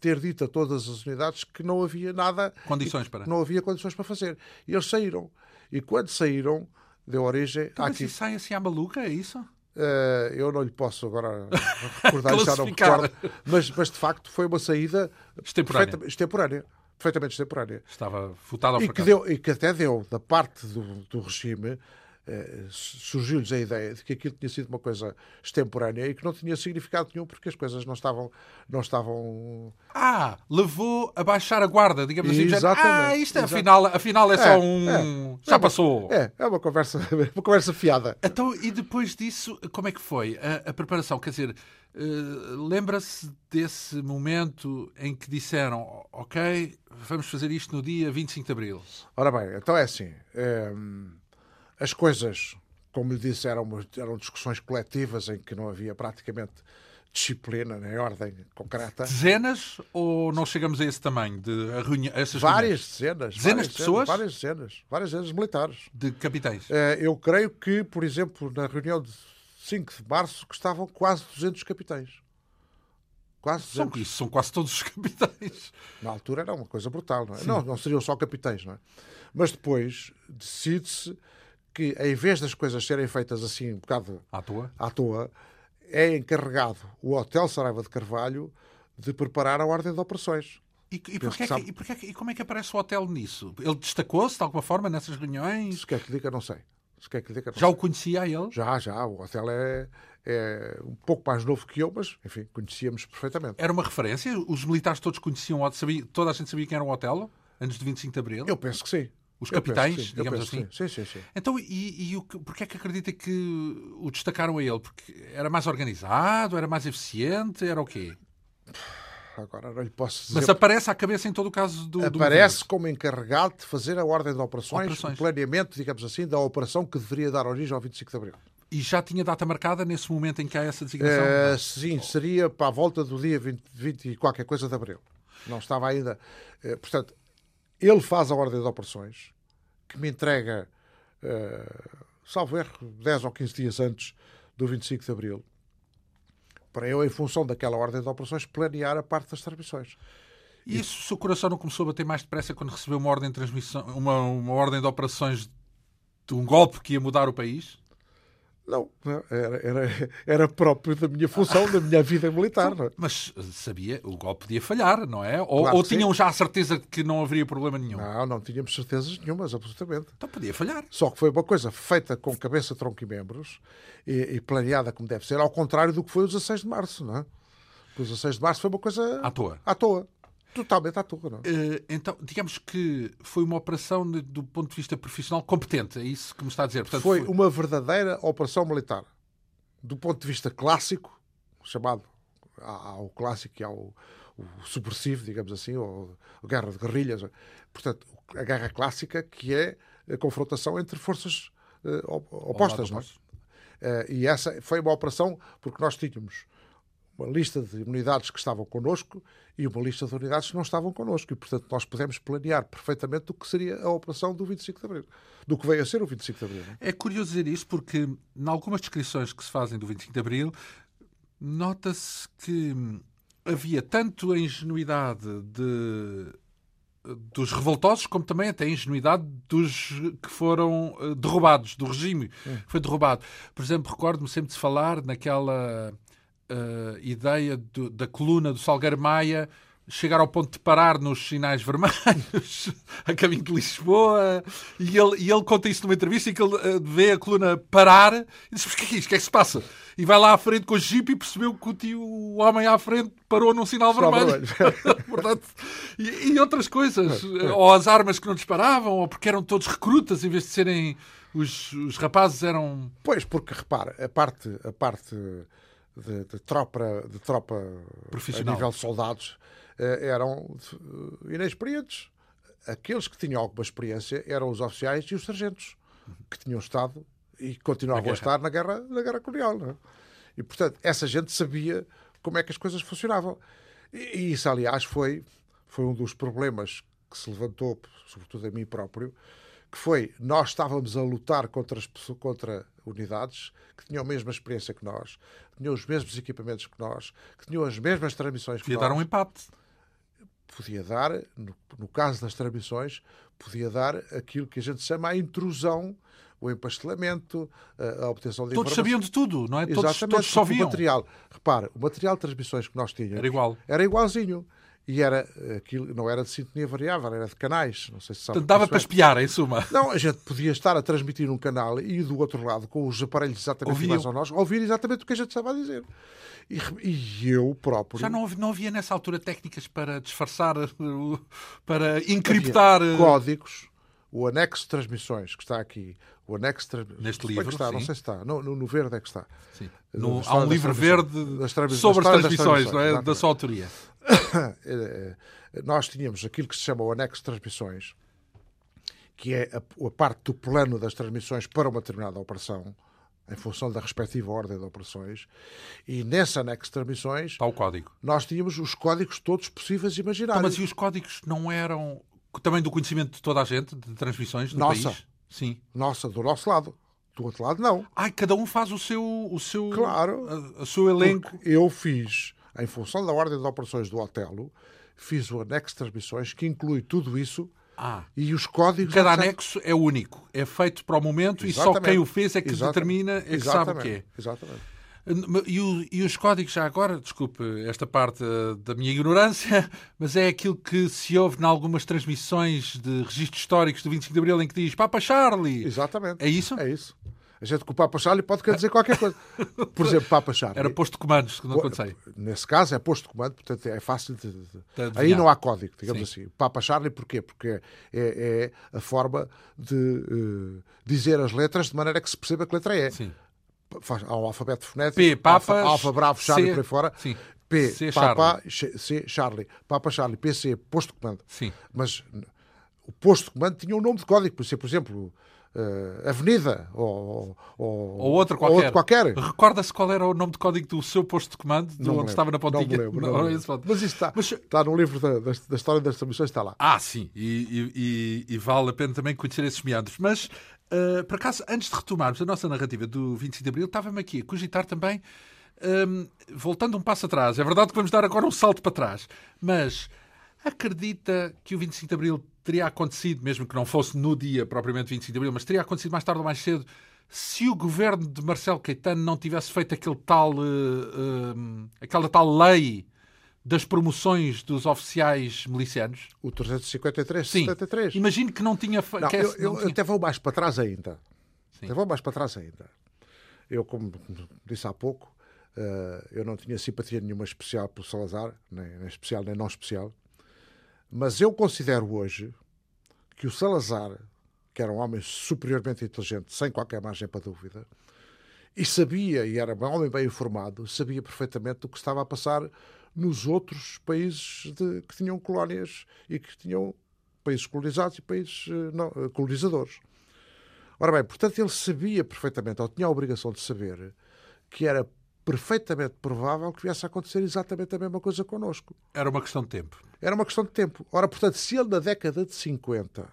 ter dito a todas as unidades que não havia nada. Condições para. Não havia condições para fazer. E eles saíram. E quando saíram, deu origem. Então. Mas sai assim à maluca, é isso? Uh, eu não lhe posso agora recordar, já não recordo. Mas, mas de facto foi uma saída extemporânea. extemporânea perfeitamente extemporânea. Estava votada ao e que, deu, e que até deu, da parte do, do regime, eh, surgiu-lhes a ideia de que aquilo tinha sido uma coisa extemporânea e que não tinha significado nenhum porque as coisas não estavam. Não estavam... Ah, levou a baixar a guarda, digamos assim. Exatamente. Ah, isto é, afinal, afinal é só é, um. É, já é passou. Uma, é, é uma conversa, uma conversa fiada. Então, e depois disso, como é que foi a, a preparação? Quer dizer, uh, lembra-se desse momento em que disseram, ok, vamos fazer isto no dia 25 de Abril? Ora bem, então é assim. É as coisas, como lhe disse, eram, eram discussões coletivas em que não havia praticamente disciplina nem ordem concreta. Dezenas ou não chegamos a esse tamanho de reunião? Várias dezenas. Dezenas várias de pessoas? várias dezenas. Várias dezenas militares. De capitães? Eh, eu creio que, por exemplo, na reunião de 5 de março, que estavam quase 200 capitães. Quase 200. São, são quase todos os capitães. Na altura era uma coisa brutal, não é? Não, não seriam só capitães, não é? Mas depois decide-se que, em vez das coisas serem feitas assim um bocado à toa, à toa é encarregado o Hotel Saraiva de Carvalho de preparar a ordem de operações. E, e, porquê que, e, porquê e como é que aparece o hotel nisso? Ele destacou-se de alguma forma nessas reuniões? Se quer que diga, não sei. Se quer que diga, não já o conhecia ele? Já, já. O hotel é, é um pouco mais novo que eu, mas, enfim, conhecíamos perfeitamente. Era uma referência? Os militares todos conheciam, sabia, toda a gente sabia quem era o hotel antes de 25 de Abril? Eu penso que sim. Os capitães, digamos assim? Sim, sim, sim. Então, e, e o, porquê é que acredita que o destacaram a ele? Porque era mais organizado, era mais eficiente, era o quê? Agora não lhe posso dizer. Mas aparece à cabeça em todo o caso do. Aparece do como encarregado de fazer a ordem de operações, operações. o planeamento, digamos assim, da operação que deveria dar origem ao 25 de Abril. E já tinha data marcada nesse momento em que há essa designação? É, sim, seria para a volta do dia 20, 20 e qualquer coisa de Abril. Não estava ainda. É, portanto, ele faz a ordem de operações, que me entrega, uh, salvo erro, 10 ou 15 dias antes do 25 de Abril para eu, em função daquela ordem de operações, planear a parte das transmissões. E isso, se o coração não começou a bater mais depressa quando recebeu uma ordem de transmissão, uma, uma ordem de operações de um golpe que ia mudar o país? Não, era, era, era próprio da minha função, da minha vida militar. Não é? Mas sabia, o golpe podia falhar, não é? Ou, claro ou tinham sim. já a certeza de que não haveria problema nenhum? Não, não tínhamos certezas nenhumas, absolutamente. Então podia falhar. Só que foi uma coisa feita com cabeça, tronco e membros e, e planeada como deve ser, ao contrário do que foi o 16 de março, não é? O 16 de março foi uma coisa. À toa. À toa. Totalmente à toa, não uh, Então, digamos que foi uma operação do ponto de vista profissional competente, é isso que me está a dizer? Portanto, foi, foi, uma verdadeira operação militar. Do ponto de vista clássico, chamado ao clássico e ao o subversivo, digamos assim, ou a guerra de guerrilhas. Portanto, a guerra clássica, que é a confrontação entre forças uh, opostas. Não é? Uh, e essa foi uma operação porque nós tínhamos uma lista de unidades que estavam connosco e uma lista de unidades que não estavam connosco. E, portanto, nós podemos planear perfeitamente o que seria a operação do 25 de Abril, do que veio a ser o 25 de Abril. É, é curioso dizer isso porque, em algumas descrições que se fazem do 25 de Abril, nota-se que havia tanto a ingenuidade de dos revoltosos, como também até a ingenuidade dos que foram eh, derrubados, do regime que foi derrubado. Por exemplo, recordo-me sempre de falar naquela uh, ideia do, da coluna do Salgueiro Maia chegar ao ponto de parar nos sinais vermelhos a caminho de Lisboa e ele, e ele conta isso numa entrevista em que ele uh, vê a coluna parar e diz, mas o que é isto? O que é que se passa? E vai lá à frente com o jipe e percebeu que o, tio, o homem à frente parou num sinal vermelho. Portanto, e, e, outras coisas. ou as armas que não disparavam, ou porque eram todos recrutas em vez de serem... Os, os rapazes eram... Pois, porque repara, a parte... A parte de, de, tropa, de tropa Profissional. a nível de soldados eh, eram eh, inexperientes. Aqueles que tinham alguma experiência eram os oficiais e os sargentos, que tinham estado e continuavam a estar na guerra, na guerra colonial. É? E, portanto, essa gente sabia como é que as coisas funcionavam. E, e isso, aliás, foi, foi um dos problemas que se levantou, sobretudo a mim próprio, que foi nós estávamos a lutar contra, as, contra unidades que tinham a mesma experiência que nós, que tinham os mesmos equipamentos que nós, que tinham as mesmas transmissões que podia nós. Podia dar um empate. Podia dar, no, no, caso das transmissões, podia dar aquilo que a gente chama a intrusão, o empastelamento, a, obtenção de Todos sabiam de tudo, não é? Exatamente, todos, todos só viam. O material, repara, o material de transmissões que nós tínhamos era igual. Era igualzinho e era aquilo não era de sintonia variável, era de canais. Não sei se sabe. Dava para espiar, em suma. Não, a gente podia estar a transmitir um canal e do outro lado, com os aparelhos exatamente Ouviam. iguais a nós, ouvir exatamente o que a gente estava a dizer. E, e eu próprio. Já não, não havia nessa altura técnicas para disfarçar, para encriptar. Havia códigos, o anexo de transmissões que está aqui, o anexo Neste livro, está, sim. não sei se está, no, no, no verde é que está. Sim. No, há um livro verde das sobre as transmissões, não é? da sua autoria. Eh, nós tínhamos aquilo que se chama o anexo de transmissões, que é a, a, parte do plano das transmissões para uma determinada operação, em função da respectiva ordem de operações, e nesse anexo de transmissões está o código. Nós tínhamos os códigos todos possíveis e imaginários. Então, mas e os códigos não eram também do conhecimento de toda a gente, de transmissões do Nossa. país? Sim. Nossa, do nosso lado. Do outro lado, não. Ai, cada um faz o seu, o seu, claro, a seu elenco. Eu fiz em função da ordem de operações do Otelo, fiz o anexo de transmissões que inclui tudo isso ah, e os códigos. Cada anexo é único, é feito para o momento Exatamente. e só quem o fez é que Exatamente. determina, é que Exatamente. sabe o que é. Exatamente. E, o, e, os códigos, já agora, desculpe esta parte eh, da minha ignorância, mas é aquilo que se ouve em algumas transmissões de registros históricos do 25 de Abril em que diz Papa Charlie. Exatamente. É isso? É isso. A gente com o Papa Charlie pode querer dizer qualquer coisa. Por exemplo, Papa Charlie. Era posto de comandos, que não acontecei. Nesse caso é posto de comando, portanto é fácil de. de... Aí não há código, digamos Sim. assim. Papa Charlie, porquê? Porque é, é a forma de uh, dizer as letras de maneira que se perceba que letra é. Sim. Há um alfabeto fonético. P, Papa, alfa, alfa Bravo, Charlie, C, por aí fora. Sim. P, C, Papa, Charlie. C, Charlie. Papa Charlie, PC, posto de comando. Sim. Mas o posto de comando tinha um nome de código, por exemplo, uh, avenida ou, ou, ou outra qualquer. Outro qualquer. Recorda-se qual era o nome de código do seu posto de comando, de onde estava na pontinha? Não me lembro. Não, não, não. Mas isso está, Mas... está no livro da, da, da, história das transmissões, está lá. Ah, sim, e, e, e vale a pena também conhecer esses meandros. Mas, uh, por acaso, antes de retomarmos a nossa narrativa do 25 de Abril, estava-me aqui a cogitar também, um, ehm, voltando um passo atrás, é verdade que vamos dar agora um salto para trás, mas acredita que o 25 de Abril teria acontecido, mesmo que não fosse no dia propriamente 25 de Abril, mas teria acontecido mais tarde ou mais cedo, se o governo de Marcelo Caetano não tivesse feito aquele tal, uh, uh, aquela tal lei das promoções dos oficiais milicianos? O 353, Sim. 73. Imagino que não tinha feito. Eu, eu, eu, até vou mais para trás ainda. Sim. Até vou mais para trás ainda. Eu, como disse há pouco, uh, eu não tinha simpatia nenhuma especial pelo Salazar, nem, nem especial nem não especial. Mas eu considero hoje que o Salazar, que era um homem superiormente inteligente, sem qualquer margem para dúvida, e sabia, e era um homem bem informado, sabia perfeitamente o que estava a passar nos outros países de, que tinham colónias e que tinham países colonizados e países eh, não, eh, colonizadores. Ora bem, portanto, ele sabia perfeitamente, ou tinha a obrigação de saber, que era perfeitamente provável que viesse a acontecer exatamente a mesma coisa connosco. Era uma questão de tempo. Era uma questão de tempo. Ora, portanto, se ele na década de 50,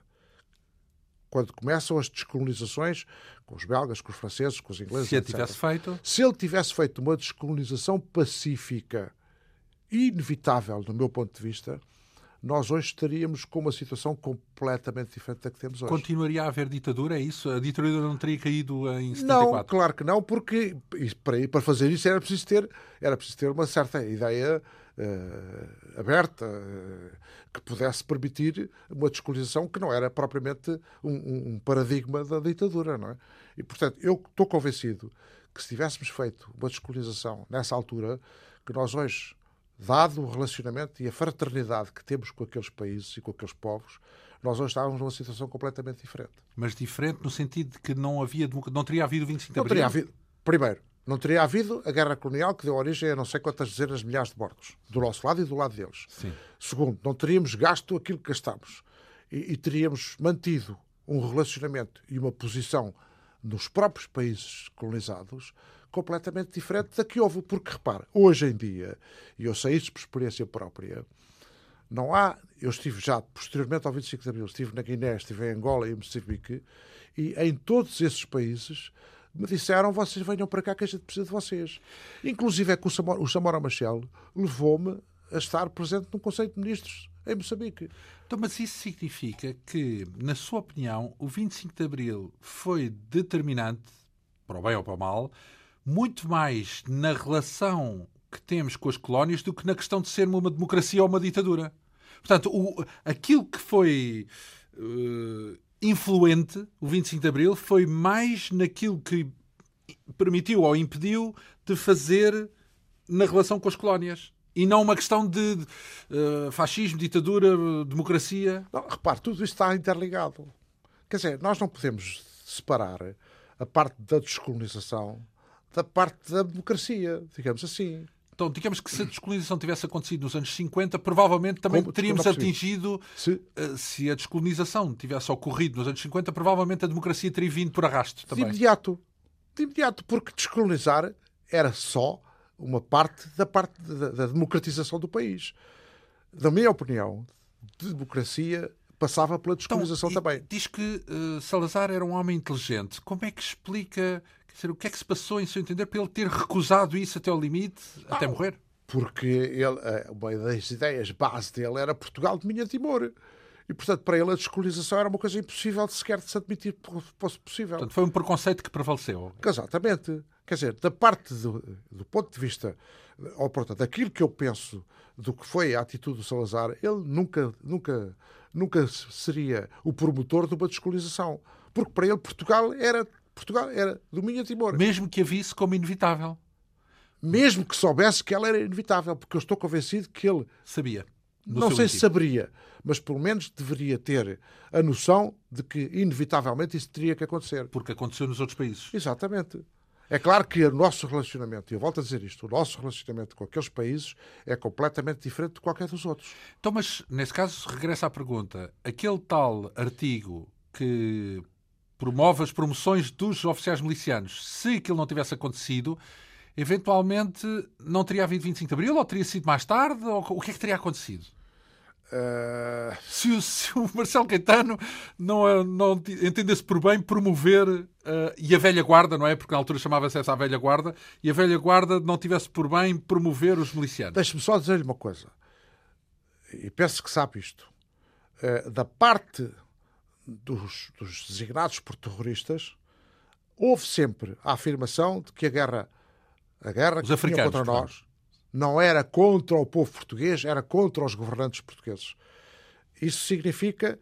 quando começam as descolonizações, com os belgas, com os franceses, com os ingleses, se ele etc., tivesse feito, se ele tivesse feito uma descolonização pacífica, inevitável, do meu ponto de vista, nós hoje estaríamos com uma situação completamente diferente da que temos hoje. Continuaria a haver ditadura, é isso? A ditadura não teria caído em 74? Não, claro que não, porque para, fazer isso era preciso ter, era preciso ter uma certa ideia uh, aberta uh, que pudesse permitir uma descolonização que não era propriamente um, um paradigma da ditadura, não é? E, portanto, eu estou convencido que se tivéssemos feito uma descolonização nessa altura, que nós hoje dado o relacionamento e a fraternidade que temos com aqueles países e com aqueles povos, nós hoje estávamos numa situação completamente diferente. Mas diferente no sentido de que não, havia, não teria havido 25 de Abril? Não teria havido. Primeiro, não teria havido a guerra colonial que deu origem a não sei quantas dezenas de milhares de mortos, do nosso lado e do lado deles. Sim. Segundo, não teríamos gasto aquilo que gastamos e, e teríamos mantido um relacionamento e uma posição nos próprios países colonizados completamente diferente da que houve. Porque, repare, hoje em dia, e eu sei isso por experiência própria, não há. Eu estive já, posteriormente ao 25 de Abril, estive na Guiné, estive em Angola e em Moçambique, e em todos esses países me disseram: vocês venham para cá que a gente precisa de vocês. Inclusive é que o Samora, o Samora Machel levou-me a estar presente no Conselho de Ministros em Moçambique. Então, mas isso significa que, na sua opinião, o 25 de Abril foi determinante, para o bem ou para o mal, muito mais na relação que temos com as colónias do que na questão de ser uma democracia ou uma ditadura. Portanto, o, aquilo que foi uh, influente, o 25 de Abril, foi mais naquilo que permitiu ou impediu de fazer na relação com as colónias. E não uma questão de uh, fascismo, ditadura, democracia. Não, repare, tudo isto está interligado. Quer dizer, nós não podemos separar a parte da descolonização da parte da democracia, digamos assim. Então, digamos que se a descolonização tivesse acontecido nos anos 50, provavelmente também Como? teríamos atingido. Se... Eh, se... a descolonização tivesse ocorrido nos anos 50, provavelmente a democracia teria vindo por arrasto também. De imediato. De imediato, porque descolonizar era só uma parte da parte da, da democratização do país. Na minha opinião, de democracia passava pela então, descolonização então, também. Diz que uh, Salazar era um homem inteligente. Como é que explica dizer, o que é que se passou, em seu entender, para ele ter recusado isso até ao limite, Não, até morrer? Porque ele, eh, uma das ideias base dele era Portugal de Minha Timor. E, portanto, para ele a descolonização era uma coisa impossível de sequer de se admitir que fosse possível. Portanto, foi um preconceito que prevaleceu. Exatamente. Quer dizer, da parte do, do ponto de vista, ou portanto, daquilo que eu penso do que foi a atitude do Salazar, ele nunca, nunca, nunca seria o promotor de uma descolonização. Porque para ele Portugal era, Portugal era domínio Timor. Mesmo que a visse como inevitável. Mesmo que soubesse que ela era inevitável, porque eu estou convencido que ele sabia. Não sei se saberia, mas pelo menos deveria ter a noção de que, inevitavelmente, isso teria que acontecer. Porque aconteceu nos outros países. Exatamente. É claro que o nosso relacionamento, e eu volto a dizer isto, o nosso relacionamento com aqueles países é completamente diferente de qualquer dos outros. Então, mas nesse caso, regressa à pergunta: aquele tal artigo que promove as promoções dos oficiais milicianos, se aquilo não tivesse acontecido, eventualmente não teria havido 25 de Abril, ou teria sido mais tarde, ou o que é que teria acontecido? Uh... Se, o, se, o, Marcelo Caetano não, não entendesse por bem promover uh, e a velha guarda, não é? Porque na altura chamava-se essa a velha guarda, e a velha guarda não tivesse por bem promover os milicianos. Deixe-me só dizer-lhe uma coisa, e penso que sabe isto. Uh, da parte dos, dos designados por terroristas, houve sempre a afirmação de que a guerra, a guerra os que contra nós não era contra o povo português, era contra os governantes portugueses. Isso significa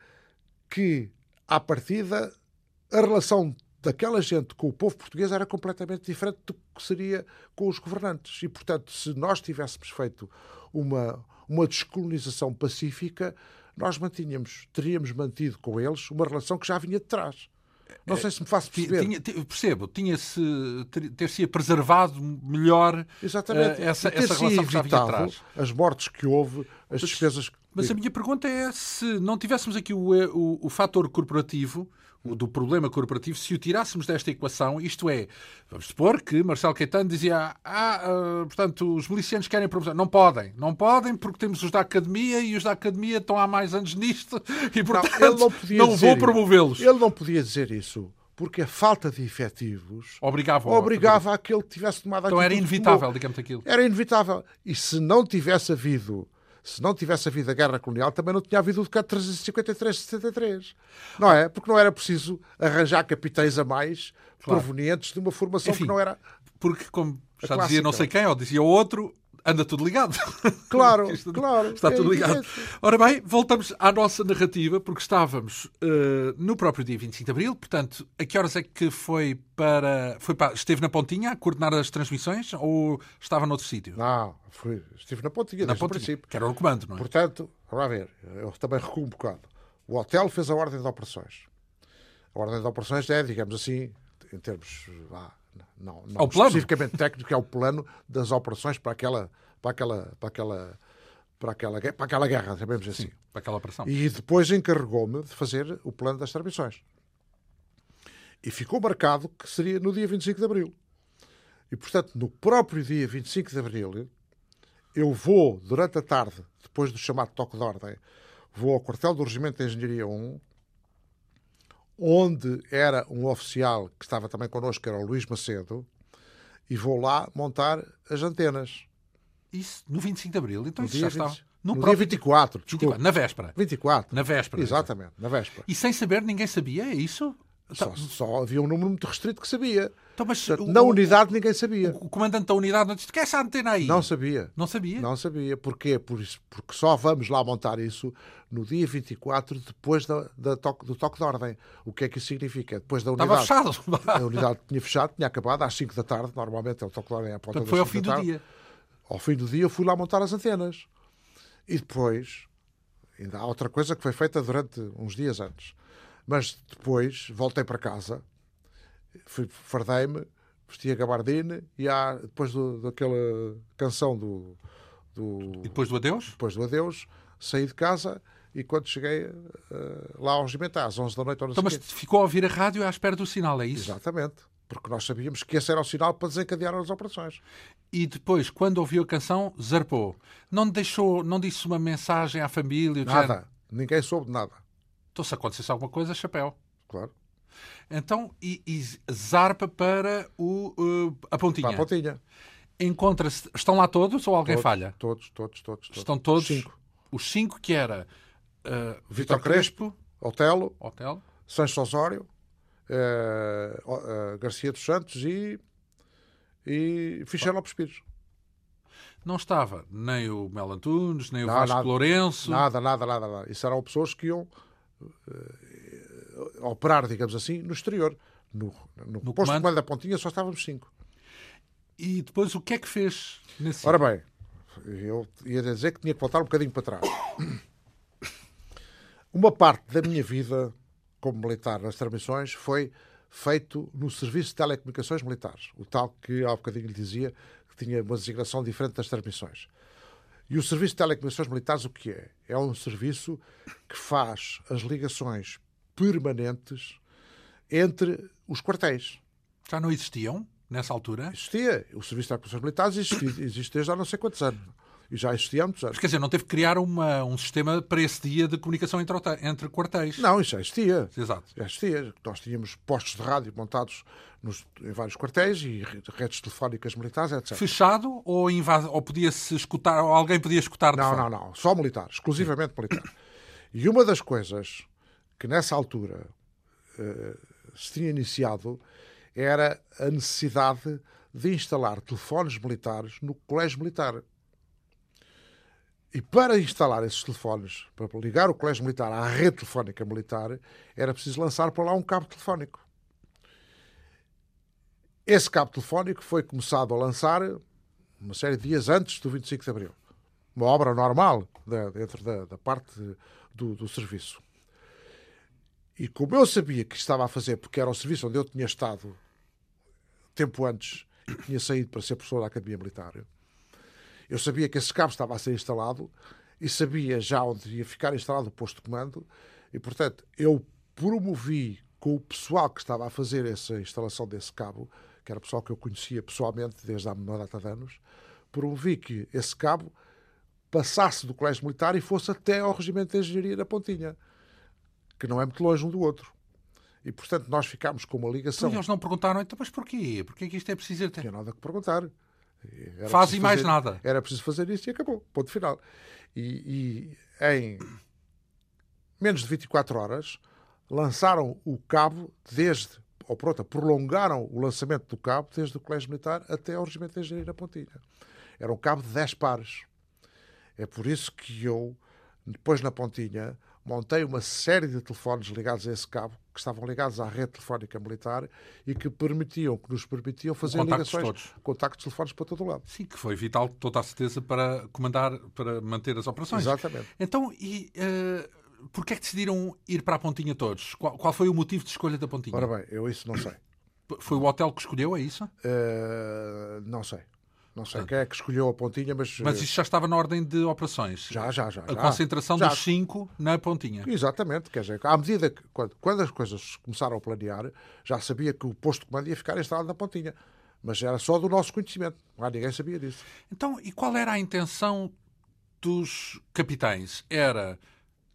que, à partida, a relação daquela gente com o povo português era completamente diferente do que seria com os governantes. E, portanto, se nós tivéssemos feito uma, uma descolonização pacífica, nós mantínhamos, teríamos mantido com eles uma relação que já vinha de trás. Não sei se me faço perceber. Tinha, percebo, tinha-se ter-se preservado melhor Exatamente. Uh, essa, essa relação que já vinha atrás. As mortes que houve, as despesas. Mas a minha pergunta é se não tivéssemos aqui o, o, o fator corporativo, do problema corporativo, se o tirássemos desta equação, isto é, vamos supor que Marcelo Caetano dizia, ah, uh, portanto, os milicianos querem promover. Não podem, não podem, porque temos os da academia e os da academia estão há mais anos nisto e, portanto, não, não, vou promovê-los. Ele não podia dizer isso porque a falta de efetivos obrigava, obrigava aquele que tivesse tomado Então era inevitável, digamos aquilo. Era inevitável. E se não tivesse havido se não tivesse havido a guerra colonial, também não tinha havido o decreto 353-73. Não é? Porque não era preciso arranjar capitães a mais claro. provenientes de uma formação Enfim, que não era. Porque, como já dizia não sei quem, ou dizia outro, anda tudo ligado. Claro, claro. Está tudo é ligado. Ora bem, voltamos à nossa narrativa, porque estávamos uh, no próprio dia 25 de Abril, portanto, a que horas é que foi para, foi para... Esteve na Pontinha a coordenar as transmissões ou estava noutro sítio? Não, fui, estive na Pontinha, na Pontinha, princípio. Que era o comando, não é? Portanto, vamos ver, eu também recuo um bocado. O hotel fez a ordem de operações. A ordem de operações é, digamos assim, em termos... não, não especificamente técnico, é o plano das operações para aquela, para aquela, para aquela, para aquela, para aquela guerra, sabemos assim. Sim, para aquela operação. E depois encarregou-me de fazer o plano das transmissões. E ficou marcado que seria no dia 25 de Abril. E, portanto, no próprio dia 25 de Abril, eu vou, durante a tarde, depois do chamado toque de ordem, vou ao quartel do Regimento de Engenharia 1, onde era um oficial que estava também connosco, que era o Luís Macedo, e vou lá montar as antenas. Isso no 25 de Abril? Então no isso já 20... estava. No, no próprio... dia 24, 24, na véspera. 24. Na véspera. Exatamente, na véspera. E sem saber, ninguém sabia, é isso? Só, só havia um número muito restrito que sabia. Então, mas o, na unidade ninguém sabia. O, o, comandante da unidade não disse que é essa antena aí? Não sabia. Não sabia? Não sabia. Porquê? Por isso, porque só vamos lá montar isso no dia 24, depois da, da toque, do toque de ordem. O que é que isso significa? Depois da unidade. Estava fechado. A unidade tinha fechado, tinha acabado às 5 da tarde. Normalmente é o toque de ordem à porta Portanto, foi ao fim do dia. Ao fim do dia eu fui lá montar as antenas. E depois, ainda há outra coisa que foi feita durante uns dias antes. Mas depois voltei para casa fui, fardei-me, vesti a gabardine e há, depois do, daquela canção do, do. E depois do adeus? Depois do adeus, saí de casa e quando cheguei uh, lá ao regimento, às 11 da noite. Então, mas ficou a ouvir a rádio à espera do sinal, é isso? Exatamente. Porque nós sabíamos que esse era o sinal para desencadear as operações. E depois, quando ouviu a canção, zarpou. Não deixou, não disse uma mensagem à família? Nada. Ninguém soube de nada. Então, se acontecesse alguma coisa, chapéu. Claro. Então, e, e zarpa para o, uh, a pontinha. Para a pontinha. Encontra-se. Estão lá todos ou alguém todos, falha? Todos, todos, todos, todos. Estão todos. Os cinco. Os cinco que era Uh, Vitor Crespo, Crespo, Otelo, Otelo. Sancho Osório, uh, uh, Garcia dos Santos e, e Fischer Lopes Pires. Não estava nem o Mel Antunes, nem o não, Vasco nada, Lourenço. Nada, nada, nada, nada. Isso eram pessoas que iam operar, digamos assim, no exterior. No, no, no posto de comando da Pontinha só estávamos cinco. E depois o que é que fez nesse Ora bem, eu ia dizer que tinha que voltar um bocadinho para trás. Uma parte da minha vida como militar nas transmissões foi feito no Serviço de Telecomunicações Militares, o tal que há bocadinho lhe dizia que tinha uma designação diferente das transmissões. E o Serviço de Telecomunicações Militares o que é? É um serviço que faz as ligações permanentes entre os quartéis. Já não existiam nessa altura? Existia. O Serviço de Telecomunicações Militares existe, existe desde há não sei quantos anos. E já existia há muitos anos. Mas, quer dizer, não teve que criar uma, um sistema para esse dia de comunicação entre, entre quartéis? Não, isso já existia. Exato. Já existia. Nós tínhamos postos de rádio montados nos, em vários quartéis e redes telefónicas militares, etc. Fechado ou, invas... ou podia-se escutar, ou alguém podia escutar Não, fora? não, não. Só militar, exclusivamente militar. E uma das coisas que nessa altura uh, se tinha iniciado era a necessidade de instalar telefones militares no colégio militar. E para instalar esses telefones, para ligar o colégio militar à rede telefónica militar, era preciso lançar para lá um cabo telefónico. Esse cabo telefónico foi começado a lançar uma série de dias antes do 25 de Abril. Uma obra normal dentro da, da parte do, do, serviço. E como eu sabia que estava a fazer, porque era o serviço onde eu tinha estado tempo antes, tinha saído para ser professor da Academia Militar, eu sabia que esse cabo estava a ser instalado e sabia já onde ia ficar instalado o posto de comando. E, portanto, eu promovi com o pessoal que estava a fazer essa instalação desse cabo, que era pessoal que eu conhecia pessoalmente desde há uma data de anos, promovi que esse cabo passasse do Colégio Militar e fosse até ao Regimento de Engenharia da Pontinha, que não é muito longe um do outro. E, portanto, nós ficámos com uma ligação. E eles não perguntaram, então, mas porquê? Porquê é que isto é preciso ter? Não tinha nada que perguntar. Era Faz e mais fazer, nada. Era preciso fazer isso e acabou. Ponto final. E, e em menos de 24 horas lançaram o cabo desde, ou pronto, prolongaram o lançamento do cabo desde o Colégio Militar até ao Regimento de Engenharia Pontilha. Era um cabo de 10 pares. É por isso que eu, depois na Pontinha, montei uma série de telefones ligados a esse cabo, que estavam ligados à rede telefónica militar e que permitiam, que nos permitiam fazer ligações, todos. contactos telefónicos para todo o lado. Sim, que foi vital, toda a certeza, para comandar, para manter as operações. Exatamente. Então, e uh, porquê é que decidiram ir para a Pontinha todos? Qual, qual, foi o motivo de escolha da Pontinha? Ora bem, eu isso não sei. Foi o hotel que escolheu, é isso? Uh, não sei. Não sei quem é que escolheu a pontinha, mas. Mas isso já estava na ordem de operações. Já, já, já. A já. concentração já. dos cinco na pontinha. Exatamente. Quer dizer, à medida que. Quando, quando, as coisas começaram a planear, já sabia que o posto de comando ia ficar instalado na pontinha. Mas era só do nosso conhecimento. Ah, ninguém sabia disso. Então, e qual era a intenção dos capitães? Era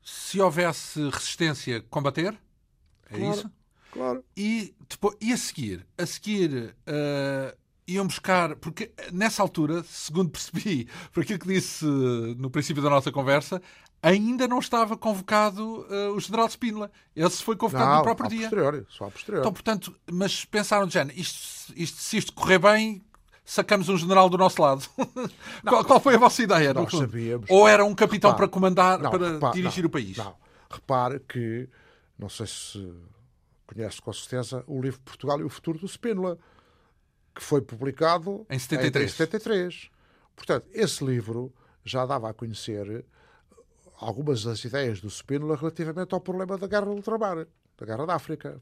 se houvesse resistência, combater? É claro, isso? Claro. E, depois, e a seguir? A seguir. Uh, iam buscar, porque nessa altura, segundo percebi, por aquilo que disse no princípio da nossa conversa, ainda não estava convocado uh, o general Spínola. Esse foi convocado não, no próprio dia. Posteriori, só a posteriori. Então, portanto, mas pensaram de género, isto, isto, se isto correr bem, sacamos um general do nosso lado. qual, qual, foi a vossa ideia? Nós sabíamos. Ou era um capitão repare, para comandar, não, para repare, dirigir não, o país? Não. Repare que, não sei se conhece com certeza, o livro Portugal e o Futuro do Spínola que foi publicado em 73. Em 73. Portanto, esse livro já dava a conhecer algumas das ideias do Spínola relativamente ao problema da guerra do ultramar, da guerra da África.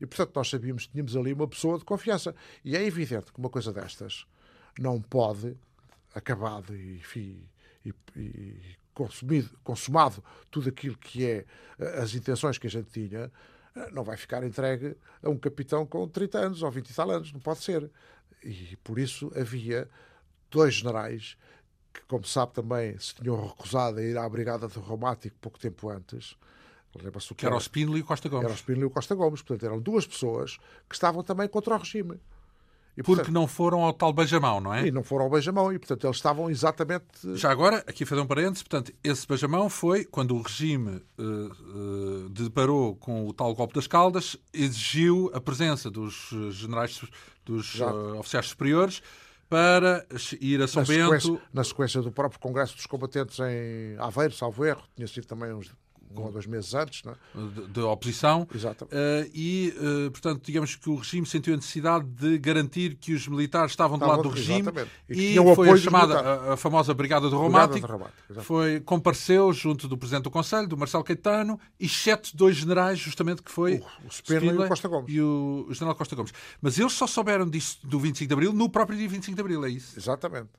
E, portanto, nós sabíamos que tínhamos ali uma pessoa de confiança. E é evidente que uma coisa destas não pode, acabado e, enfim, e, e consumido, consumado tudo aquilo que é eh, as intenções que a gente tinha, não vai ficar entregue a um capitão com 30 anos ou 20 e tal anos, não pode ser. E por isso havia dois generais que, como sabe também, se tinham recusado a ir à Brigada do Reumático pouco tempo antes. Que era o Spínola e o Costa Gomes. Era o Spínola e o Costa Gomes. Portanto, eram duas pessoas que estavam também contra o regime. E, Porque portanto, não foram ao tal beijamão, não é? E não foram ao beijamão, e portanto eles estavam exatamente. Já agora, aqui fazer um parênteses, portanto, esse beijamão foi quando o regime uh, uh, deparou com o tal golpe das Caldas, exigiu a presença dos generais, dos uh, oficiais superiores para ir a São na Bento. Sequência, na sequência do próprio Congresso dos Combatentes em Aveiro, salvo erro, tinha sido também uns um ou dois meses antes, é? de, de, oposição. Exatamente. Uh, e, uh, portanto, digamos que o regime sentiu a necessidade de garantir que os militares estavam do lado do regime exatamente. e, e foi a chamada, a, a, famosa Brigada do Romático, foi, compareceu junto do Presidente do Conselho, do Marcelo Caetano, exceto dois generais, justamente, que foi o, o Spindler e o Costa Gomes. E o, o General Costa Gomes. Mas eles só souberam disso do 25 de Abril no próprio dia 25 de Abril, é isso? Exatamente.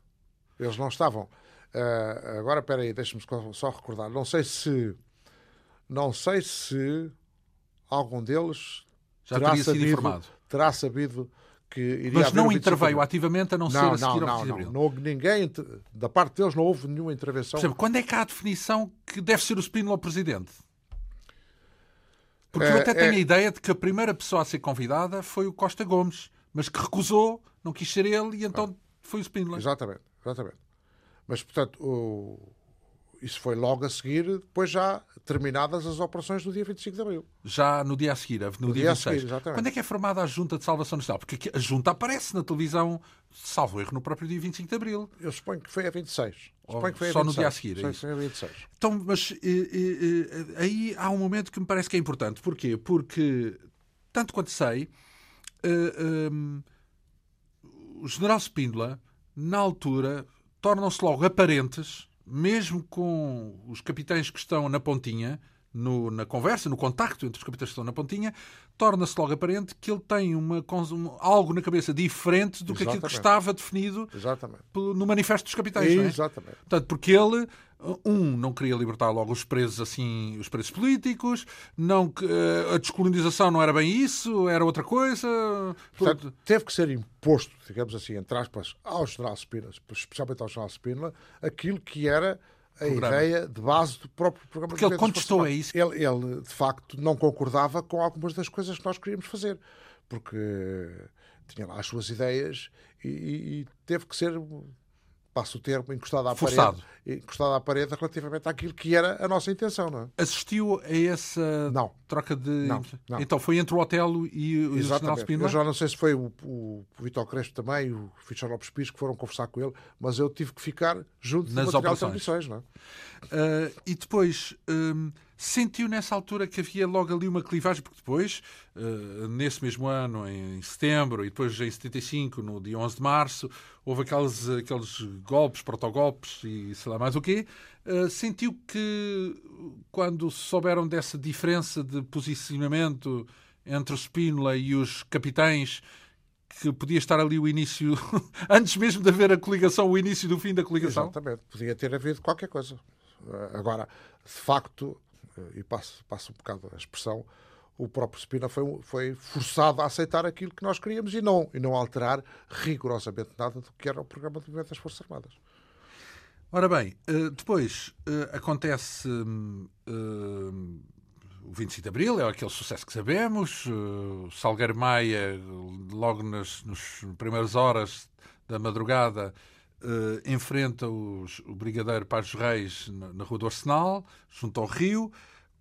Eles não estavam. Uh, agora, espera aí, deixa-me só recordar. Não sei se não sei se algum deles já terá sido sabido, informado. Terá sabido que iria Mas não interveio ativamente a não, não ser a seguir não, ao não, não, não, ninguém, da parte deles não houve nenhuma intervenção. Exemplo, quando é que há a definição que deve ser o Spínola presidente? Porque é, eu até tenho é... a ideia de que a primeira pessoa a ser convidada foi o Costa Gomes, mas que recusou, não quis ser ele e então ah. foi o Spínola. Exatamente, exatamente. Mas, portanto, o, isso foi logo a seguir, depois já terminadas as operações do dia 25 de Abril. Já no dia a seguir, no, no dia, dia 26. Seguir, Quando é que é formada a Junta de Salvação Nacional? Porque a Junta aparece na televisão, salvo erro, no próprio dia 25 de Abril. Eu suponho que foi a 26. Suponho que foi a Só 26. no dia a seguir. É foi a 26. Então, mas e, e, e, aí há um momento que me parece que é importante. Porquê? Porque, tanto quanto sei, uh, eh, um, o general Spínola, na altura, tornam-se logo aparentes mesmo com os capitães que estão na pontinha, no, na conversa, no contacto entre os capitães que estão na pontinha, torna-se logo aparente que ele tem uma, algo na cabeça diferente do Exatamente. que aquilo que estava definido Exatamente. no Manifesto dos Capitães. Exatamente. Não é? Portanto, porque ele um, não queria libertar logo os presos assim, os presos políticos, não eh, a descolonização não era bem isso, era outra coisa. Portanto, teve que ser imposto, digamos assim, entre aspas, ao general Spínola, especialmente ao general Spínola, aquilo que era a programa. ideia de base do próprio programa Porque ele contestou a isso. Ele, ele, de facto, não concordava com algumas das coisas que nós queríamos fazer, porque tinha lá as suas ideias e, e teve que ser passo o termo, encostado à Forçado. parede, encostado à parede relativamente àquilo que era a nossa intenção, não é? Assistiu a essa não. troca de... Não, não. Então foi entre o Otelo e o General Spínola? Eu já não sei se foi o, o, o Vitor Crespo também, o Fischer Lopes Pires que foram conversar com ele, mas eu tive que ficar junto Nas do material operações. de transmissões, não é? Uh, e depois... Um, sentiu nessa altura que havia logo ali uma clivagem, porque depois, uh, nesse mesmo ano, em setembro, e depois em 75, no dia 11 de março, houve aqueles, aqueles golpes, protogolpes e sei lá mais o quê. Uh, sentiu que, quando souberam dessa diferença de posicionamento entre o Spínola e os capitães, que podia estar ali o início, antes mesmo de haver a coligação, o início do fim da coligação? Exatamente, podia ter havido qualquer coisa. Agora, de facto, e passo, passo um bocado a expressão, o próprio Spina foi, foi forçado a aceitar aquilo que nós queríamos e não, e não alterar rigorosamente nada do que era o programa de movimento das Forças Armadas. Ora bem, eh, depois eh, acontece eh, o 25 de Abril, é aquele sucesso que sabemos. O Salgueiro Maia, logo nas, nas primeiras horas da madrugada, uh, enfrenta os, o Brigadeiro Paz Reis na, na, Rua do Arsenal, junto ao Rio,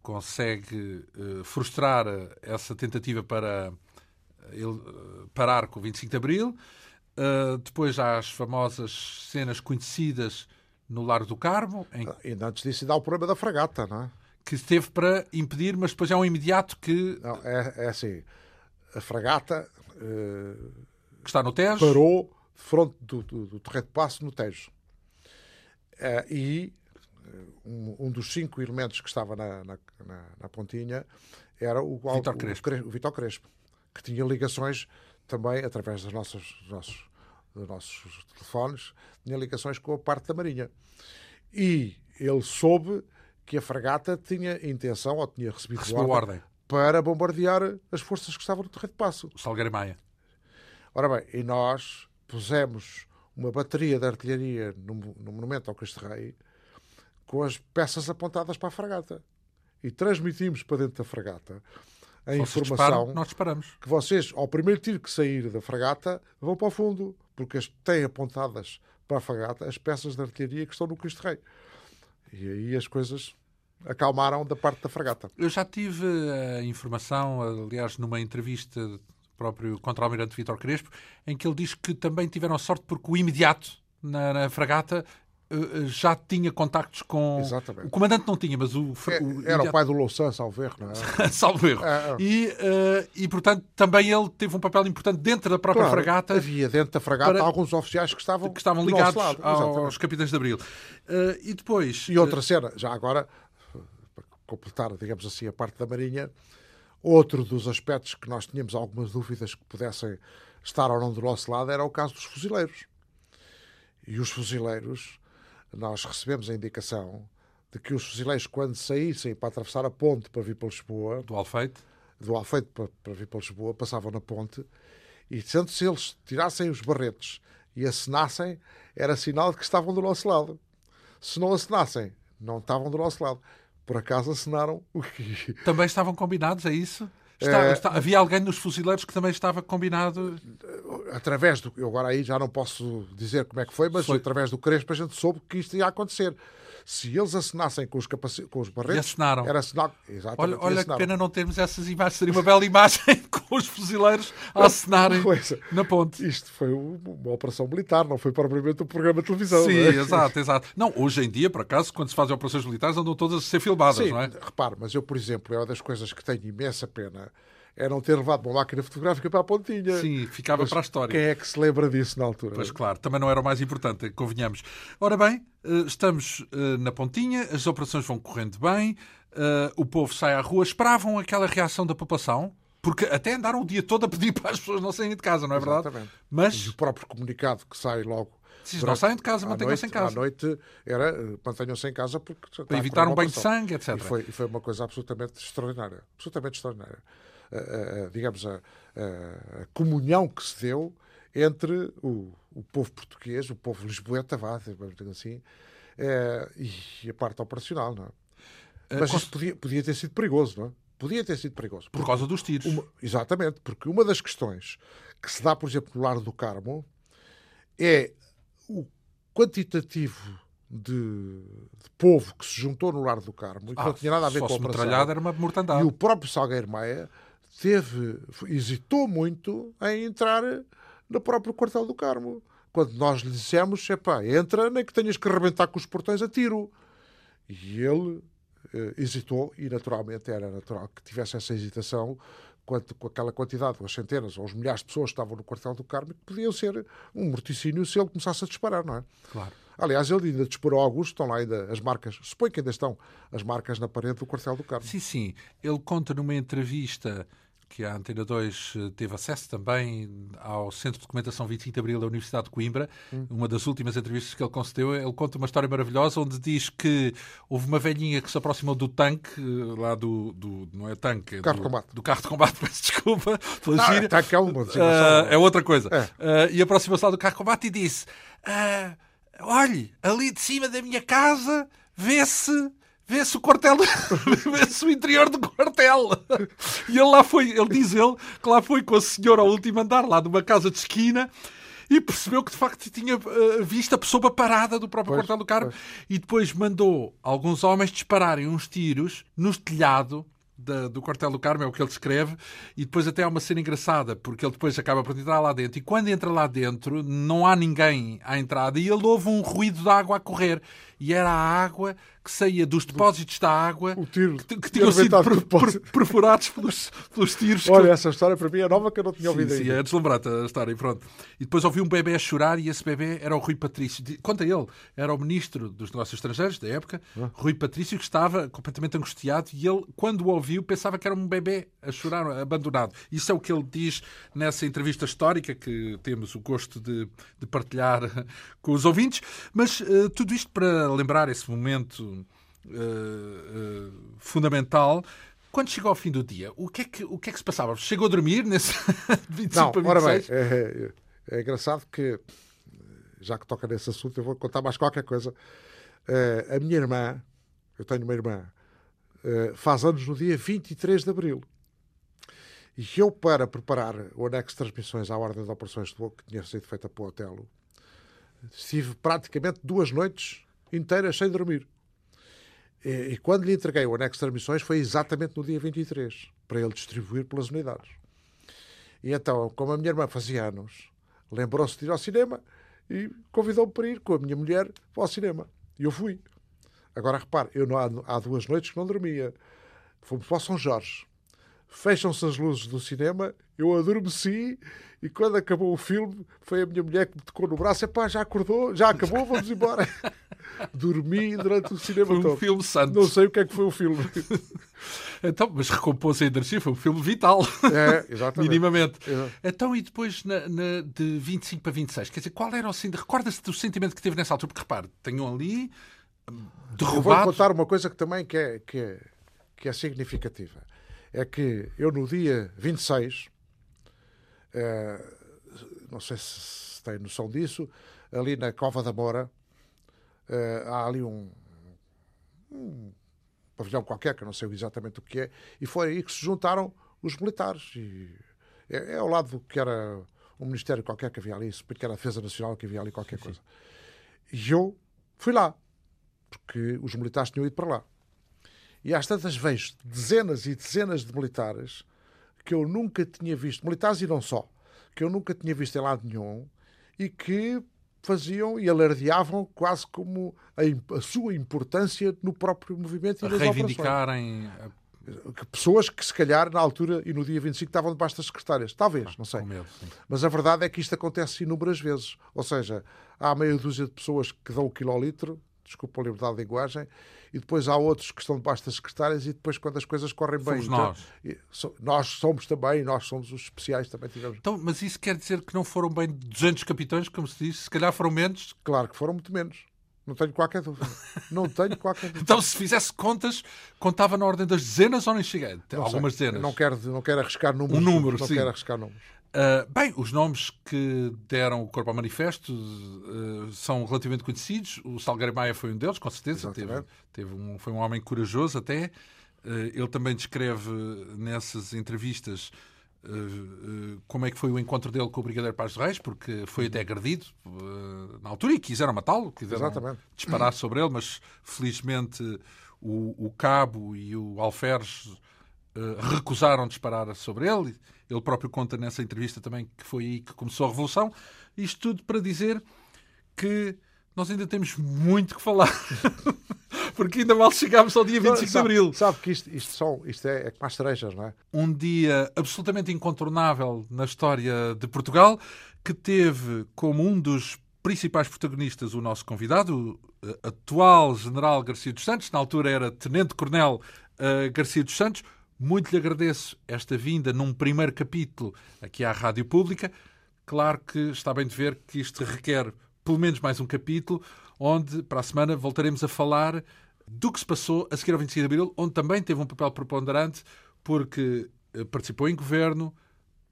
consegue uh, frustrar essa tentativa para ele uh, parar com o 25 de Abril. depois há as famosas cenas conhecidas no Largo do Carmo. Em... Ah, e antes disso dá o problema da fragata, não é? Que esteve para impedir, mas depois é um imediato que. Não, é, é assim. A fragata. que está no Tejo. Parou fronte do, do, do Terreiro de Passo, no Tejo. Uh, e eh, um, um, dos cinco elementos que estava na, na, na, na pontinha era o, Vitor Crespo. O, o Vitor Crespo, que tinha ligações também, através dos nossos, dos nossos, dos nossos telefones, tinha ligações com a parte da Marinha. E ele soube que a fragata tinha intenção, ou tinha recebido ordem, ordem, para bombardear as forças que estavam no Terreiro de Passo. O Salgueiro Maia. Ora bem, e nós pusemos uma bateria de artilharia no, no monumento ao Cristo Rei com as peças apontadas para a fragata. E transmitimos para dentro da fragata a Vocês informação disparam, disparamos. que vocês, ao primeiro tiro que sair da fragata, vão para o fundo, porque têm apontadas para a fragata as peças de artilharia que estão no Cristo Rei. E aí as coisas acalmaram da parte da fragata. Eu já tive a informação, aliás, numa entrevista próprio contra-almirante Vítor Crespo, em que ele diz que também tiveram sorte porque o imediato na, na fragata eh, eh, já tinha contactos com. Exatamente. O comandante não tinha, mas o. É, o Era o pai do Louçã, salvo erro, não é? Salvo erro. É, é. E, eh, e, portanto, também ele teve um papel importante dentro da própria Claro, fragata Havia dentro da fragata para- alguns oficiais que estavam, que estavam do ligados aos capitães de Abril. Eh, e depois. E outra cena, já agora, para completar, digamos assim, a parte da Marinha, outro dos aspectos que nós tínhamos algumas dúvidas que pudessem estar ou não do nosso lado era o caso dos fuzileiros. E os fuzileiros, nós recebemos a indicação de que os fuzileiros, quando saíssem para atravessar a ponte para vir para Lisboa, do Alfeite. do Alfeite para, para vir para Lisboa, passavam na ponte e, sendo se eles tirassem os barretes e acenassem, era sinal de que estavam do nosso lado. Se não acenassem, não estavam do nosso lado. Por acaso acenaram o que. Também estavam combinados, é isso? Está- Eh, está- havia alguém nos fuzileiros que também estava combinado. Através do. Eu agora aí já não posso dizer como é que foi, mas Foi. através do Crespo a gente soube que isto ia acontecer. Se eles acenassem com os, capaci... com os barretes. acenaram. Era sinal. Exatamente. Olha, olha que pena não termos essas imagens. Seria uma bela imagem com os fuzileiros a acenarem Coisa. na ponte. Isto foi uma operação militar, não foi propriamente um programa de televisão. Sim, é? exato, exato. Não, hoje em dia, por acaso, quando se fazem operações militares, andam todas a ser filmadas, Sim, não é? repare, mas eu, por exemplo, é uma das coisas que tenho imensa pena é não ter levado uma máquina fotográfica para a pontinha. Sim, ficava Mas para a história. Quem é que se lembra disso na altura? Pois claro, também não era o mais importante, convenhamos. Ora bem, eh, estamos eh, na pontinha, as operações vão correndo bem, eh, o povo sai à rua, esperavam aquela reação da população, porque até andaram o dia todo a pedir para as pessoas não saírem de casa, não é verdade? Exatamente. E Mas o próprio comunicado que sai logo. Se não saem de casa, mantenham-se em casa. À noite era mantenham-se em casa porque para evitar um banho de sangue, etc. E foi, e foi uma coisa absolutamente extraordinária. Absolutamente extraordinária. A- a- digamos, a, a- comunhão que se deu entre o, o povo português, o povo lisboeta, vá, vamos dizer assim, eh, e a parte operacional, não é? Eh, Mas isso podia, podia ter sido perigoso, não é? Podia ter sido perigoso. Por causa dos tiros. Uma- exatamente, porque uma das questões que se dá, por exemplo, no Lar do Carmo é o quantitativo de, de povo que se juntou no Lar do Carmo e que Ah, não tinha nada a ver com a operação. era uma mortandade. E o próprio Salgueiro Maia teve, hesitou muito em entrar no próprio quartel do Carmo. Quando nós lhe dissemos, epá, entra, nem que tenhas que arrebentar com os portões a tiro. E ele eh, hesitou e naturalmente era natural que tivesse essa hesitação quanto com aquela quantidade, com as centenas ou os milhares de pessoas que estavam no quartel do Carmo, que podiam ser um morticínio se ele começasse a disparar, não é? Claro. Aliás, ele ainda disparou alguns, estão lá ainda as marcas, suponho que ainda estão as marcas na parede do quartel do Carmo. Sim, sim. Ele conta numa entrevista que a Antena 2 eh, teve acesso também ao Centro de Documentação 25 de Abril da Universidade de Coimbra, Hum. uma das últimas entrevistas que ele concedeu. Ele conta uma história maravilhosa onde diz que houve uma velhinha que se aproximou do tanque, eh, lá do. do não é tanque, é Carro do, de combate. do carro de combate, peço desculpa Não, uma Ah, designação. é outra coisa. É. Ah, e aproximou-se lá do carro de combate e disse: ah, Olhe, ali de cima da minha casa vê-se. Vê-se o quartel, vê-se o interior do quartel. E ele lá foi, ele diz ele, que lá foi com a senhora ao último andar, lá de uma casa de esquina, e percebeu que de facto tinha ah, visto a pessoa parada do próprio Pois, quartel do Carmo. E depois mandou alguns homens dispararem uns tiros nos telhado da- do quartel do Carmo, é o que ele descreve, e depois até há uma cena engraçada, porque ele depois acaba por entrar lá dentro, e quando entra lá dentro, não há ninguém à entrada, e ele ouve um ruído de água a correr, e era a água que saía dos depósitos da água tiro que, que tinha tinham sido per- perfurados pelos, pelos tiros. que- Olha, essa história para mim é nova que eu não tinha Sim, ouvido sim, ainda. é deslumbrante a história e pronto. E depois ouvi um bebê a chorar e esse bebê era o Rui Patrício. Conta ele, era o ministro dos negócios estrangeiros da época, Ah. Rui Patrício, que estava completamente angustiado e ele, quando o ouviu, pensava que era um bebê a chorar, abandonado. Isso é o que ele diz nessa entrevista histórica que temos o gosto de, de partilhar com os ouvintes. Mas eh, tudo isto para lembrar esse momento eh, eh, fundamental. Quando chegou ao fim do dia, o que é que, o que, é que se passava? Chegou a dormir nesse 25 Não, para ora bem, 26? é, é- é engraçado que, já que toca nesse assunto, eu vou contar mais qualquer coisa. Eh, a minha irmã, eu tenho uma irmã, eh, faz anos no dia 23 de abril. E eu, para preparar o anexo de transmissões à ordem de operações de voo que tinha sido feita para o Otelo, estive praticamente duas noites inteiras sem dormir. E, e, quando lhe entreguei o anexo de transmissões foi exatamente no dia 23, para ele distribuir pelas unidades. E então, como a minha irmã fazia anos, lembrou-se de ir ao cinema e convidou-me para ir com a minha mulher para o cinema. E eu fui. Agora repare, eu não, há, há duas noites que não dormia. Fomos para São Jorge fecham-se as luzes do cinema, eu adormeci e quando acabou o filme foi a minha mulher que me tocou no braço: pá, já acordou, já acabou, vamos embora. Dormi durante o cinema foi um todo. filme santo. Não sei o que é que foi o filme. então, mas recompôs a energia, foi um filme vital. É, exatamente. Minimamente. Então, e depois na, na, de 25 para 26, quer dizer, qual era o sentimento? Recorda-se do sentimento que teve nessa altura? Porque repare, tenham ali derrubados. Eu vou contar uma coisa que também que é, que é, que é significativa é que eu no dia 26, eh, não sei se tem noção disso, ali na Cova da Mora, eh, há ali um, um pavilhão qualquer, que eu não sei exatamente o que é, e foi aí que se juntaram os militares. E é, é ao lado do que era um ministério qualquer que havia ali, porque era a Defesa Nacional que havia ali qualquer coisa. E eu fui lá, porque os militares tinham ido para lá. E às tantas vejo dezenas e dezenas de militares que eu nunca tinha visto, militares e não só, que eu nunca tinha visto em lado nenhum e que faziam e alardeavam quase como a, a sua importância no próprio movimento e nas reivindicarem operações. Pessoas que, se calhar, na altura e no dia 25 estavam debaixo das secretárias. Talvez, ah, não sei. Medo, Mas a verdade é que isto acontece inúmeras vezes. Ou seja, há meia dúzia de pessoas que dão o quilolitro desculpa a liberdade de linguagem, e depois há outros que estão debaixo das secretárias, e depois, quando as coisas correm bem. Somos nós. So, nós somos também, nós somos os especiais, também tivemos. Então, mas isso quer dizer que não foram bem 200 capitães, como se diz? Se calhar foram menos? Claro que foram muito menos. Não tenho qualquer dúvida. Não tenho qualquer dúvida. então, se fizesse contas, contava na ordem das dezenas ou nem cheguei? Algumas sei. dezenas. Não quero, não quero arriscar números. Um número, não sim. quero arriscar números. Uh, bem, os nomes que deram o corpo ao manifesto uh, são relativamente conhecidos. O Salgueiro Maia foi um deles, com certeza. Teve, teve um, foi um homem corajoso até. Uh, ele também descreve nessas entrevistas como é que foi o encontro dele com o Brigadeiro Paz de Reis, porque foi até agredido na altura e quiseram matá-lo, quiseram Exatamente. disparar sobre ele, mas felizmente o, o cabo e o alferes recusaram disparar sobre ele ele próprio conta nessa entrevista também que foi aí que começou a revolução. Isto tudo para dizer que nós ainda temos muito que falar. Porque ainda mal chegámos ao dia 25 sabe, de Abril. Sabe que isto, isto, são, isto é, é como as cerejas, não é? Um dia absolutamente incontornável na história de Portugal, que teve como um dos principais protagonistas o nosso convidado, o eh, atual General Garcia dos Santos, na altura era Tenente Coronel uh, Garcia dos Santos, muito lhe agradeço esta vinda num primeiro capítulo aqui à Rádio Pública. Claro que está bem de ver que isto requer pelo menos mais um capítulo, onde para a semana voltaremos a falar do que se passou a seguir ao 25 de Abril, onde também teve um papel preponderante, porque eh, participou em governo,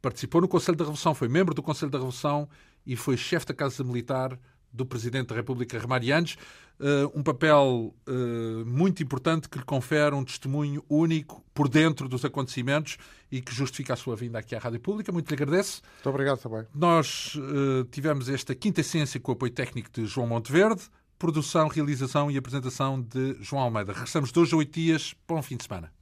participou no Conselho da Revolução, foi membro do Conselho da Revolução e foi chefe da Casa Militar do Presidente da República, Remarianes, uh, um papel uh, muito importante que lhe confere um testemunho único por dentro dos acontecimentos e que justifica a sua vinda aqui à Rádio Pública. Muito lhe agradeço. Muito obrigado também. Nós uh, tivemos esta quinta essência com o apoio técnico de João Monteverde, produção, realização e apresentação de João Almeida. Regressamos dois a oito dias. Bom fim de semana.